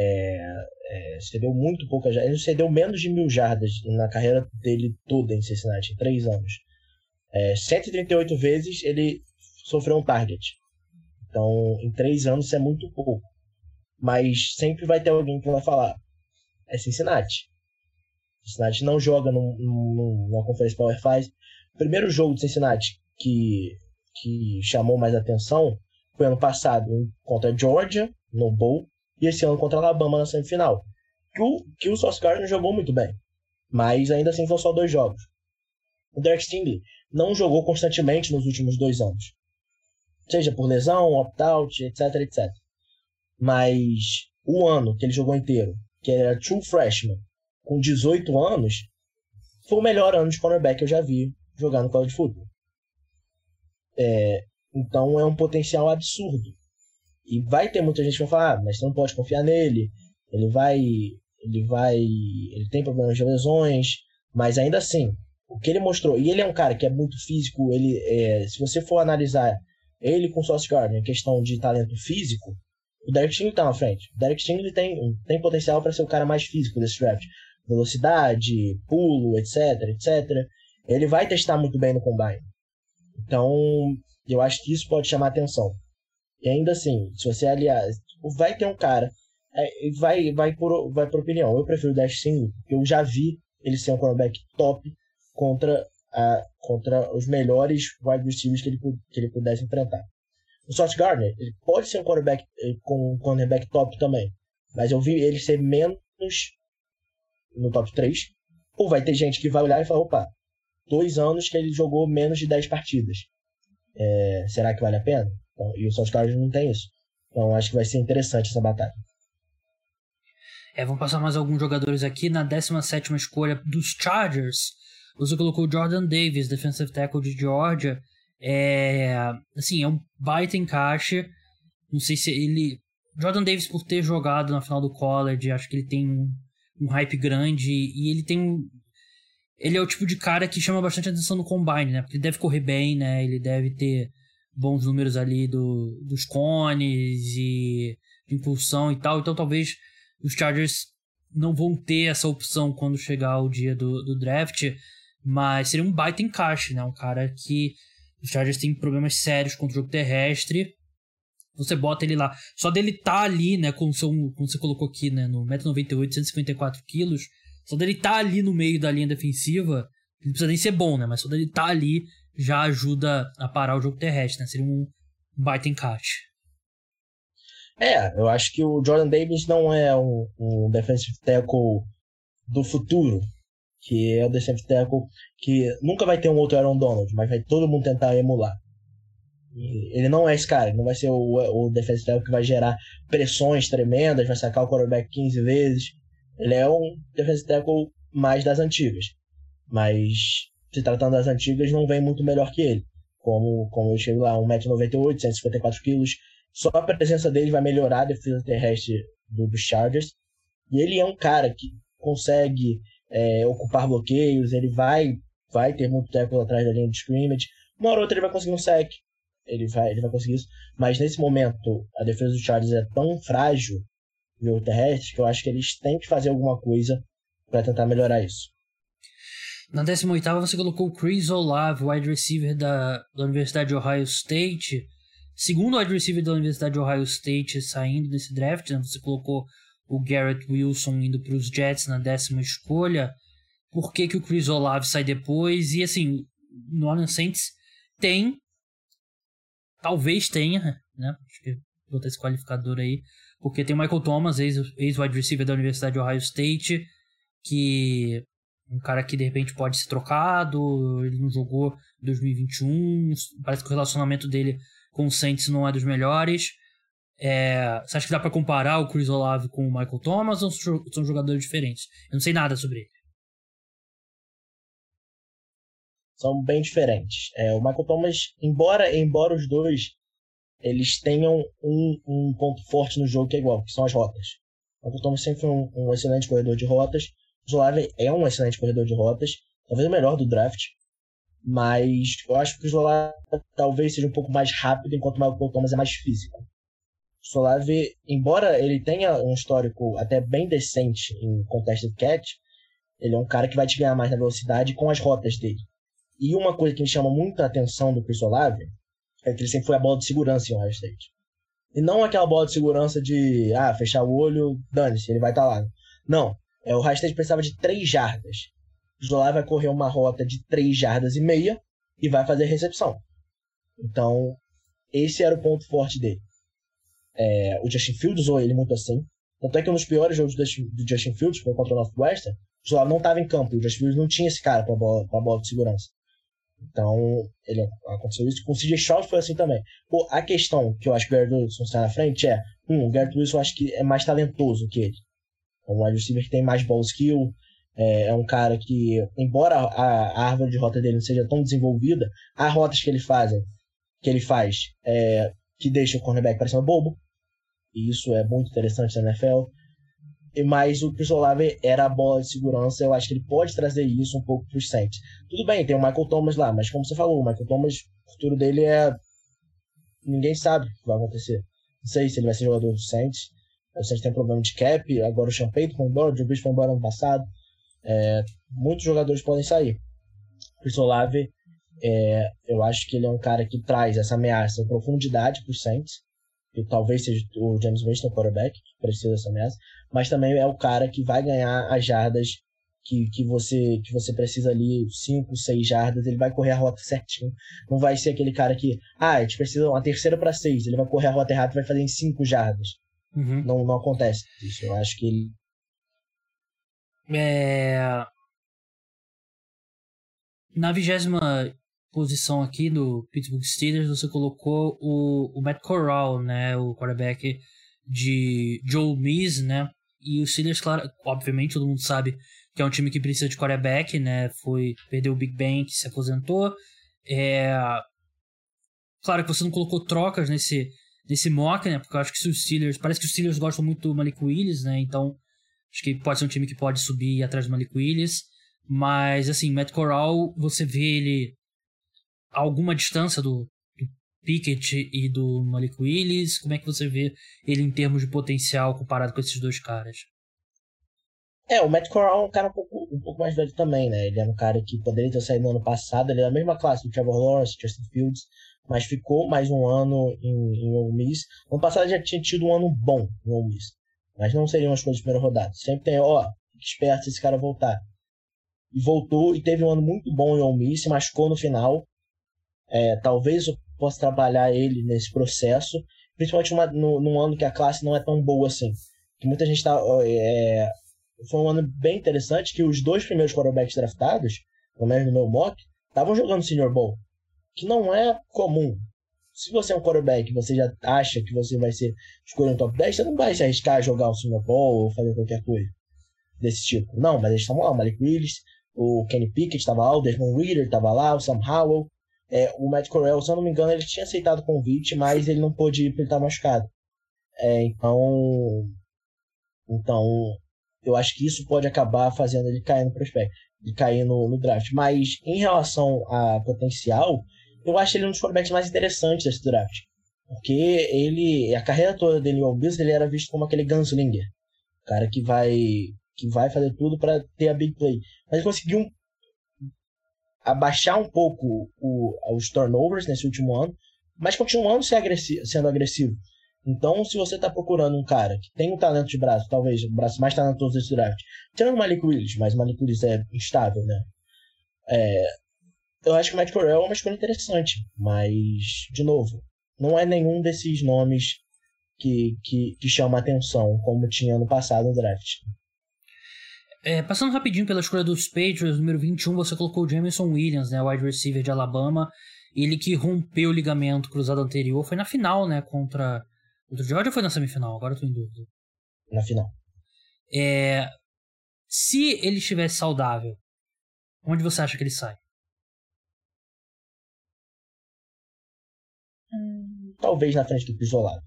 é, é, cedeu muito pouca jardas. Ele cedeu menos de mil jardas na carreira dele toda em Cincinnati, em três anos. É, 138 vezes ele sofreu um target. Então, em três anos isso é muito pouco. Mas sempre vai ter alguém que vai falar: é Cincinnati. Cincinnati não joga num, num, numa conferência Power 5. O primeiro jogo de Cincinnati que, que chamou mais atenção foi ano passado contra a Georgia, no Bowl, e esse ano contra a Alabama na semifinal. Que o, que o Sauce Gardner jogou muito bem, mas ainda assim foram só dois jogos. O Derek Stingley não jogou constantemente nos últimos dois anos. Seja por lesão, opt-out, etc, etc. Mas o ano que ele jogou inteiro, que era true freshman, com 18 anos, foi o melhor ano de cornerback que eu já vi jogar no college football. É, então é um potencial absurdo. E vai ter muita gente que vai falar, ah, mas você não pode confiar nele. Ele vai. Ele vai. Ele tem problemas de lesões. Mas ainda assim, o que ele mostrou. E ele é um cara que é muito físico. Ele, é, se você for analisar ele com o Sauce em questão de talento físico, o Derek Stingley tá na frente. O Derek Stingley tem, tem potencial para ser o cara mais físico desse draft. Velocidade, pulo, etc, etc. Ele vai testar muito bem no combine. Então, eu acho que isso pode chamar atenção. E ainda assim, se você aliar, vai ter um cara, é, vai, vai, por, vai por opinião. Eu prefiro o Dash porque eu já vi ele ser um cornerback top contra, a, contra os melhores wide receivers que ele, que ele pudesse enfrentar. O Sauce Gardner, ele pode ser um cornerback eh, com um cornerback top também, mas eu vi ele ser menos no top 3. Ou vai ter gente que vai olhar e falar: opa, dois anos que ele jogou menos de 10 partidas. É, será que vale a pena? Então, e o South Carolina não tem isso. Então acho que vai ser interessante essa batalha. É, vamos passar mais alguns jogadores aqui. Na 17 escolha dos Chargers, você colocou Jordan Davis, defensive tackle de Georgia. É, assim, é um baita encaixe. Não sei se ele. Jordan Davis, por ter jogado na final do college, acho que ele tem um, um hype grande e ele tem um, ele é o tipo de cara que chama bastante atenção no combine, né? Porque ele deve correr bem, né? Ele deve ter bons números ali do, dos cones e de impulsão e tal. Então talvez os Chargers não vão ter essa opção quando chegar o dia do, do draft. Mas seria um baita encaixe, né? Um cara que os Chargers têm problemas sérios contra o jogo terrestre. Você bota ele lá. Só dele tá ali, né? Com o seu, como você colocou aqui, né? No 1,98m, 154 quilos só dele estar tá ali no meio da linha defensiva, não precisa nem ser bom, né? Mas só dele estar tá ali já ajuda a parar o jogo terrestre, né? Seria um baita encaixe. É, eu acho que o Jordan Davis não é um, um defensive tackle do futuro, que é o defensive tackle que nunca vai ter um outro Aaron Donald, mas vai todo mundo tentar emular. Ele não é esse cara, ele não vai ser o, o defensive tackle que vai gerar pressões tremendas, vai sacar o quarterback 15 vezes. Ele é um defensive tackle mais das antigas. Mas, se tratando das antigas, não vem muito melhor que ele. Como, como eu chego lá, 1,98m, 154kg. Só a presença dele vai melhorar a defesa terrestre do, dos Chargers. E ele é um cara que consegue é, ocupar bloqueios, ele vai vai ter muito tackle atrás da linha de scrimmage. Uma hora ou outra ele vai conseguir um sec. Ele vai, ele vai conseguir isso. Mas nesse momento, a defesa dos Chargers é tão frágil jogo terrestre, que eu acho que eles têm que fazer alguma coisa para tentar melhorar isso. Na 18 você colocou o Chris Olave, wide receiver da, da Universidade de Ohio State. segundo wide receiver da Universidade de Ohio State saindo desse draft, né? Você colocou o Garrett Wilson indo para os Jets na décima escolha. Por que, que o Chris Olave sai depois? E assim, no Orleans Saints tem, talvez tenha, né? Acho que botar esse qualificador aí, porque tem o Michael Thomas, ex-wide receiver da Universidade de Ohio State, que um cara que de repente pode ser trocado, ele não jogou em 2021, parece que o relacionamento dele com o Saints não é dos melhores. É, você acha que dá para comparar o Chris Olave com o Michael Thomas ou são jogadores diferentes? Eu não sei nada sobre ele. São bem diferentes. É, o Michael Thomas, embora, embora os dois eles tenham um, um ponto forte no jogo que é igual, que são as rotas. O Michael Thomas sempre foi um, um excelente corredor de rotas. O Olave é um excelente corredor de rotas, talvez o melhor do draft. Mas eu acho que o Olave talvez seja um pouco mais rápido, enquanto o Michael Thomas é mais físico. O Solave, embora ele tenha um histórico até bem decente em contested catch, ele é um cara que vai te ganhar mais na velocidade com as rotas dele. E uma coisa que me chama muita atenção do Chris Olave é que ele sempre foi a bola de segurança em Ohio State. E não aquela bola de segurança de, ah, fechar o olho, dane-se, ele vai estar tá lá. Não, é, o State precisava de 3 jardas. O Zolar vai correr uma rota de 3 jardas e meia e vai fazer recepção. Então, esse era o ponto forte dele. É, o Justin Fields usou ele muito assim. Tanto é que um dos piores jogos do Justin Fields foi contra o Northwestern. O Zolar não estava em campo. E o Justin Fields não tinha esse cara para bola, bola de segurança. Então, ele aconteceu isso. Com o CJ Stroud foi assim também. Pô, a questão que eu acho que o Garrett Wilson está na frente é: um, o Garrett Wilson eu acho que é mais talentoso que ele. É um wide receiver que tem mais ball skill. É, é um cara que, embora a, árvore de rota dele não seja tão desenvolvida, há rotas que ele faz, que ele faz é, que deixa o cornerback parecendo bobo. E isso é muito interessante na NFL mas o Chris Olave era a bola de segurança. Eu acho que ele pode trazer isso um pouco para os Saints. Tudo bem, tem o Michael Thomas lá, mas como você falou, o Michael Thomas, o futuro dele é. Ninguém sabe o que vai acontecer. Não sei se ele vai ser jogador do Saints. O Saints tem problema de cap. Agora o Champagne foi embora, o Beach foi embora ano passado. É, muitos jogadores podem sair. Chris Olave, é, eu acho que ele é um cara que traz essa ameaça, profundidade para os Saints que talvez seja o James Winston, quarterback, que precisa dessa ameaça, mas também é o cara que vai ganhar as jardas que, que, você, que você precisa ali, 5, 6 jardas, ele vai correr a rota certinho. Não vai ser aquele cara que, ah, a gente precisa uma terceira para 6, ele vai correr a rota errada e vai fazer em 5 jardas. Uhum. Não, não acontece isso. Eu acho que ele. É... Na vigésima posição aqui do Pittsburgh Steelers, você colocou o, o Matt Corral, né, o quarterback de Joe Miz, né, e o Steelers, claro, obviamente todo mundo sabe que é um time que precisa de quarterback, né, foi, perdeu o Big Ben que se aposentou, é... Claro que você não colocou trocas nesse, nesse mock, né, porque eu acho que se os Steelers, parece que os Steelers gostam muito do Malik Willis, né, então acho que pode ser um time que pode subir atrás do Malik Willis, mas assim, Matt Corral, você vê ele alguma distância do, do Pickett e do Malik Willis? Como é que você vê ele em termos de potencial comparado com esses dois caras? É, o Matt Corral é um cara um pouco, um pouco mais velho também, né? Ele é um cara que poderia ter saído no ano passado, ele é da mesma classe do Trevor Lawrence, Justin Fields, mas ficou mais um ano em, em Ole Miss. No ano passado já tinha tido um ano bom em Ole Miss, mas não seriam as coisas de primeira rodada. Sempre tem, ó, esperto se esse cara voltar. E voltou e teve um ano muito bom em Ole Miss, se machucou no final, é, talvez eu possa trabalhar ele nesse processo, principalmente no, num ano que a classe não é tão boa assim. Que muita gente está. É, foi um ano bem interessante que os dois primeiros quarterbacks draftados, pelo menos no meu mock, estavam jogando Senior Bowl. Que não é comum. Se você é um quarterback você já acha que você vai ser escolhido no top 10, você não vai se arriscar a jogar o Senior Bowl ou fazer qualquer coisa desse tipo. Não, mas eles estavam lá. O Malik Willis, o Kenny Pickett estava lá, o Desmond Reader estava lá, o Sam Howell. É, o Matt Corral, se eu não me engano, ele tinha aceitado o convite, mas ele não pôde ir porque ele estava machucado. É, então, então, eu acho que isso pode acabar fazendo ele cair no prospect, ele cair no, no draft. Mas em relação a potencial, eu acho ele um dos quarterbacks mais interessantes desse draft. Porque ele, a carreira toda dele no Bills, ele era visto como aquele gunslinger. Cara que vai que vai fazer tudo para ter a big play. Mas ele conseguiu abaixar um pouco o, os turnovers nesse último ano mas continuando agressivo, sendo agressivo. Então, se você está procurando um cara que tem um talento de braço, talvez o braço mais talentoso desse draft, tirando o Malik Willis, mas o Malik Willis é instável, né? É, eu acho que o Matt Corral é uma escolha interessante, mas, de novo, não é nenhum desses nomes que, que, que chama atenção, como tinha no passado no draft. É, passando rapidinho pela escolha dos Patriots, número 21, você colocou o Jameson Williams, né, wide receiver de Alabama. Ele que rompeu o ligamento cruzado anterior, foi na final, né, contra o Georgia ou foi na semifinal? Agora eu tô em dúvida. Na final. É, se ele estivesse saudável, onde você acha que ele sai? Talvez na frente do Pisolado.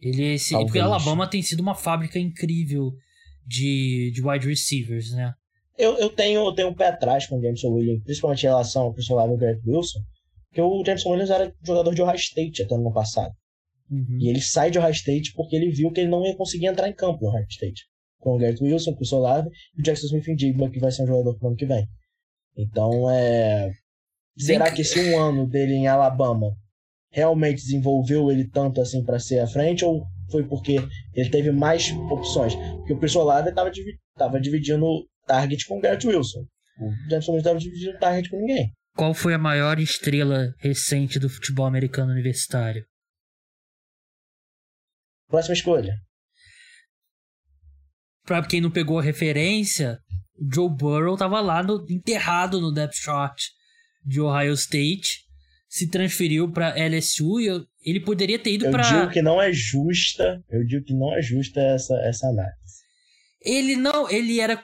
Ele esse, porque Alabama tem sido uma fábrica incrível de, de wide receivers, né? Eu, eu, tenho, eu tenho um pé atrás com o Jameson Williams, principalmente em relação ao Pisolado e o Garrett Wilson, porque o Jameson Williams era jogador de Ohio State até no ano passado. Uhum. E ele sai de Ohio State porque ele viu que ele não ia conseguir entrar em campo no Ohio State. Com o Garrett Wilson, com o Solave e o Jackson Smith Indigma, que vai ser um jogador pro ano que vem. Então, é... Será que esse um ano dele em Alabama realmente desenvolveu ele tanto assim para ser à frente ou foi porque ele teve mais opções? Porque o Pisolave estava divi tava dividindo target com o Garrett Wilson. O Jameson não estava dividindo target com ninguém. Qual foi a maior estrela recente do futebol americano universitário? Próxima escolha. Pra quem não pegou a referência, o Joe Burrow tava lá no, enterrado no depth chart de Ohio State, se transferiu para LSU e eu, ele poderia ter ido para. Eu digo que não é justa, eu digo que não é justa essa, essa análise. Ele não, ele era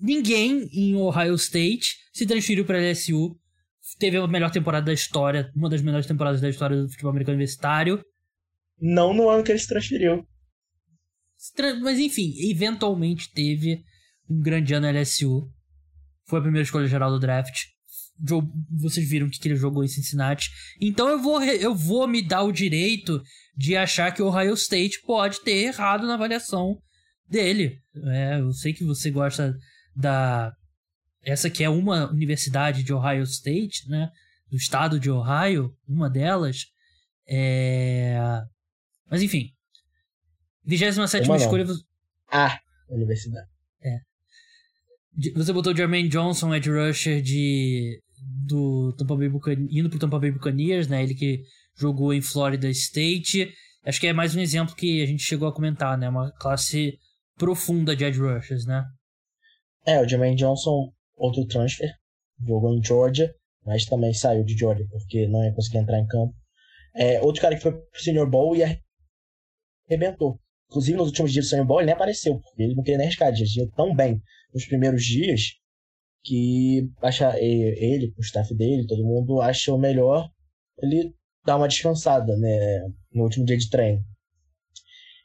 ninguém em Ohio State, se transferiu para LSU, teve a melhor temporada da história, uma das melhores temporadas da história do futebol americano universitário. Não no ano que ele se transferiu. Mas enfim, eventualmente teve um grande ano LSU. Foi a primeira escolha geral do draft. Vocês viram o que ele jogou em Cincinnati. Então eu vou, eu vou me dar o direito de achar que o Ohio State pode ter errado na avaliação dele. É, eu sei que você gosta da. Essa que é uma universidade de Ohio State, né? Do estado de Ohio, uma É... Mas enfim. 27 escolha. Ah, universidade. É. Você botou Jermaine Johnson, Ed Rusher, de, do Tampa Bay Buccaneers, indo pro Tampa Bay Buccaneers, né? Ele que jogou em Florida State. Acho que é mais um exemplo que a gente chegou a comentar, né? Uma classe profunda de Ed Rushers, né? É, o Jermaine Johnson, outro transfer, jogou em Georgia, mas também saiu de Georgia porque não ia conseguir entrar em campo. É, outro cara que foi pro Senior Bowl e arrebentou. Inclusive, nos últimos dias do Senior Bowl, ele nem apareceu, porque ele não queria nem arriscar. Ele tão bem nos primeiros dias que acha, ele, o staff dele, todo mundo achou melhor ele dar uma descansada né, no último dia de treino.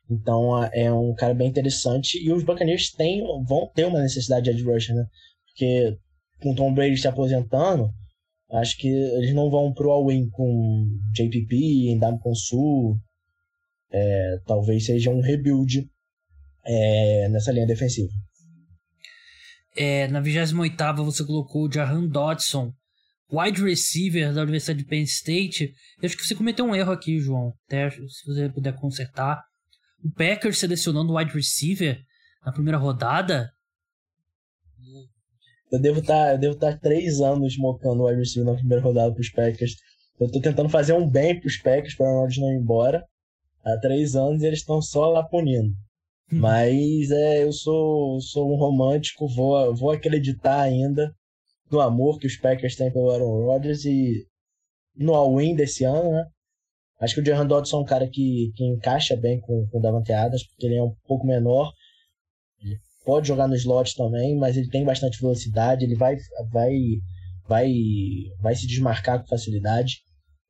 Então é um cara bem interessante e os Buccaneers têm, vão ter uma necessidade de edge rusher, né? Porque com o Tom Brady se aposentando, acho que eles não vão pro all-in com JPP, Ndam Sul, é, talvez seja um rebuild é, nessa linha defensiva. É, na 28 você colocou o Jahan Dodson, wide receiver da Universidade de Penn State. Eu acho que você cometeu um erro aqui, João. Até se você puder consertar. O Packers selecionando wide receiver na primeira rodada. Eu devo estar, tá, eu devo estar tá três anos mocando o wide receiver na primeira rodada para os Packers. Eu estou tentando fazer um bem para os Packers para eles não ir embora há três anos e eles estão só lá punindo. Hum. Mas é, eu sou, sou um romântico, vou, vou acreditar ainda no amor que os Packers têm pelo Aaron Rodgers e no all-in desse ano, né? Acho que o Jahan Dodson é um cara que, que encaixa bem com, com o Davante Adams, porque ele é um pouco menor. Ele pode jogar no slot também, mas ele tem bastante velocidade, ele vai, vai, vai, vai se desmarcar com facilidade.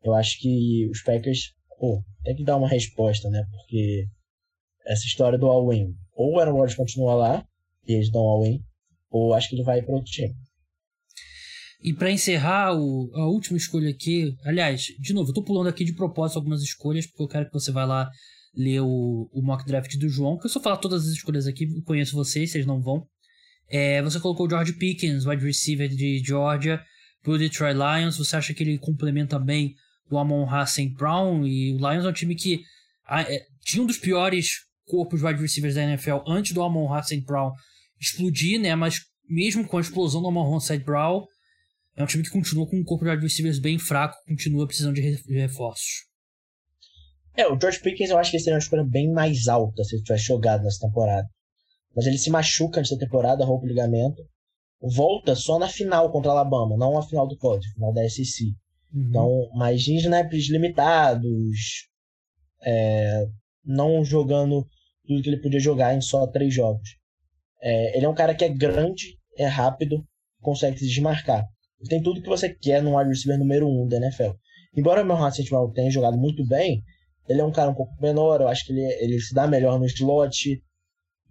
Eu acho que os Packers pô, tem que dar uma resposta, né? Porque essa história do all-in, ou o Aaron Rodgers continua lá, e eles dão all-in, ou acho que ele vai para outro time. E para encerrar o, a última escolha aqui, aliás, de novo, eu tô pulando aqui de propósito algumas escolhas, porque eu quero que você vá lá ler o, o mock draft do João, que eu só falar todas as escolhas aqui, conheço vocês, vocês não vão. É, você colocou o George Pickens, wide receiver de Georgia, pro Detroit Lions, você acha que ele complementa bem do Amon Hassan Brown. E o Lions é um time que é, tinha um dos piores corpos de wide receivers da NFL antes do Amon Hassan Brown explodir, né? Mas mesmo com a explosão do Amon Hassan Brown, é um time que continua com um corpo de wide receivers bem fraco, continua precisando de reforços. É, o George Pickens eu acho que ele seria uma escolha bem mais alta se ele tivesse jogado nessa temporada. Mas ele se machuca antes da temporada, rompe o ligamento, volta só na final contra a Alabama, não na final do college, final da SEC. Uhum. Então, mais de snaps limitados, é, não jogando tudo que ele podia jogar em só três jogos. É, ele é um cara que é grande, é rápido, consegue se desmarcar. Ele tem tudo que você quer no wide receiver número um da NFL. Embora o meu Hassan tenha jogado muito bem, ele é um cara um pouco menor, eu acho que ele, ele se dá melhor no slot.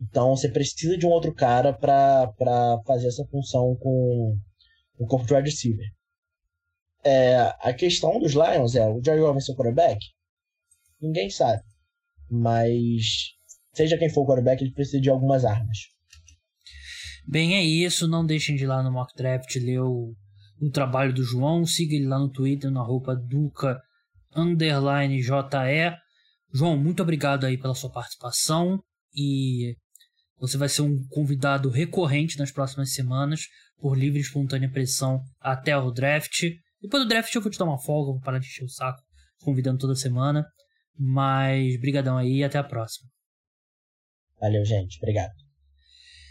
Então você precisa de um outro cara para fazer essa função com o corpo de wide receiver. É, a questão dos Lions é: o Jerry ser o quarterback? Ninguém sabe. Mas, seja quem for o quarterback, ele precisa de algumas armas. Bem, é isso. Não deixem de ir lá no Mock Draft ler o, o trabalho do João. Siga ele lá no Twitter, na roupa Duca underline JE. João, muito obrigado aí pela sua participação e você vai ser um convidado recorrente nas próximas semanas por livre e espontânea pressão até o draft. Depois do draft eu vou te dar uma folga, vou parar de encher o saco, convidando toda semana. Mas brigadão aí e até a próxima. Valeu, gente. Obrigado.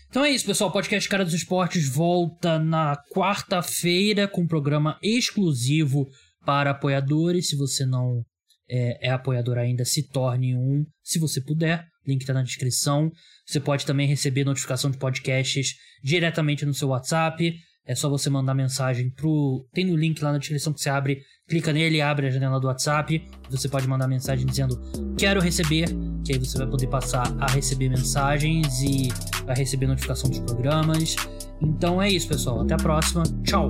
Então é isso, pessoal. O podcast Cara dos Esportes volta na quarta-feira com um programa exclusivo para apoiadores. Se você não é, é, apoiador ainda, se torne um, se você puder. Link está na descrição. Você pode também receber notificação de podcasts diretamente no seu WhatsApp. É só você mandar mensagem pro. Tem no link lá na descrição que você abre, clica nele, abre a janela do WhatsApp. Você pode mandar mensagem dizendo quero receber, que aí você vai poder passar a receber mensagens e vai receber notificação dos programas. Então é isso, pessoal. Até a próxima. Tchau!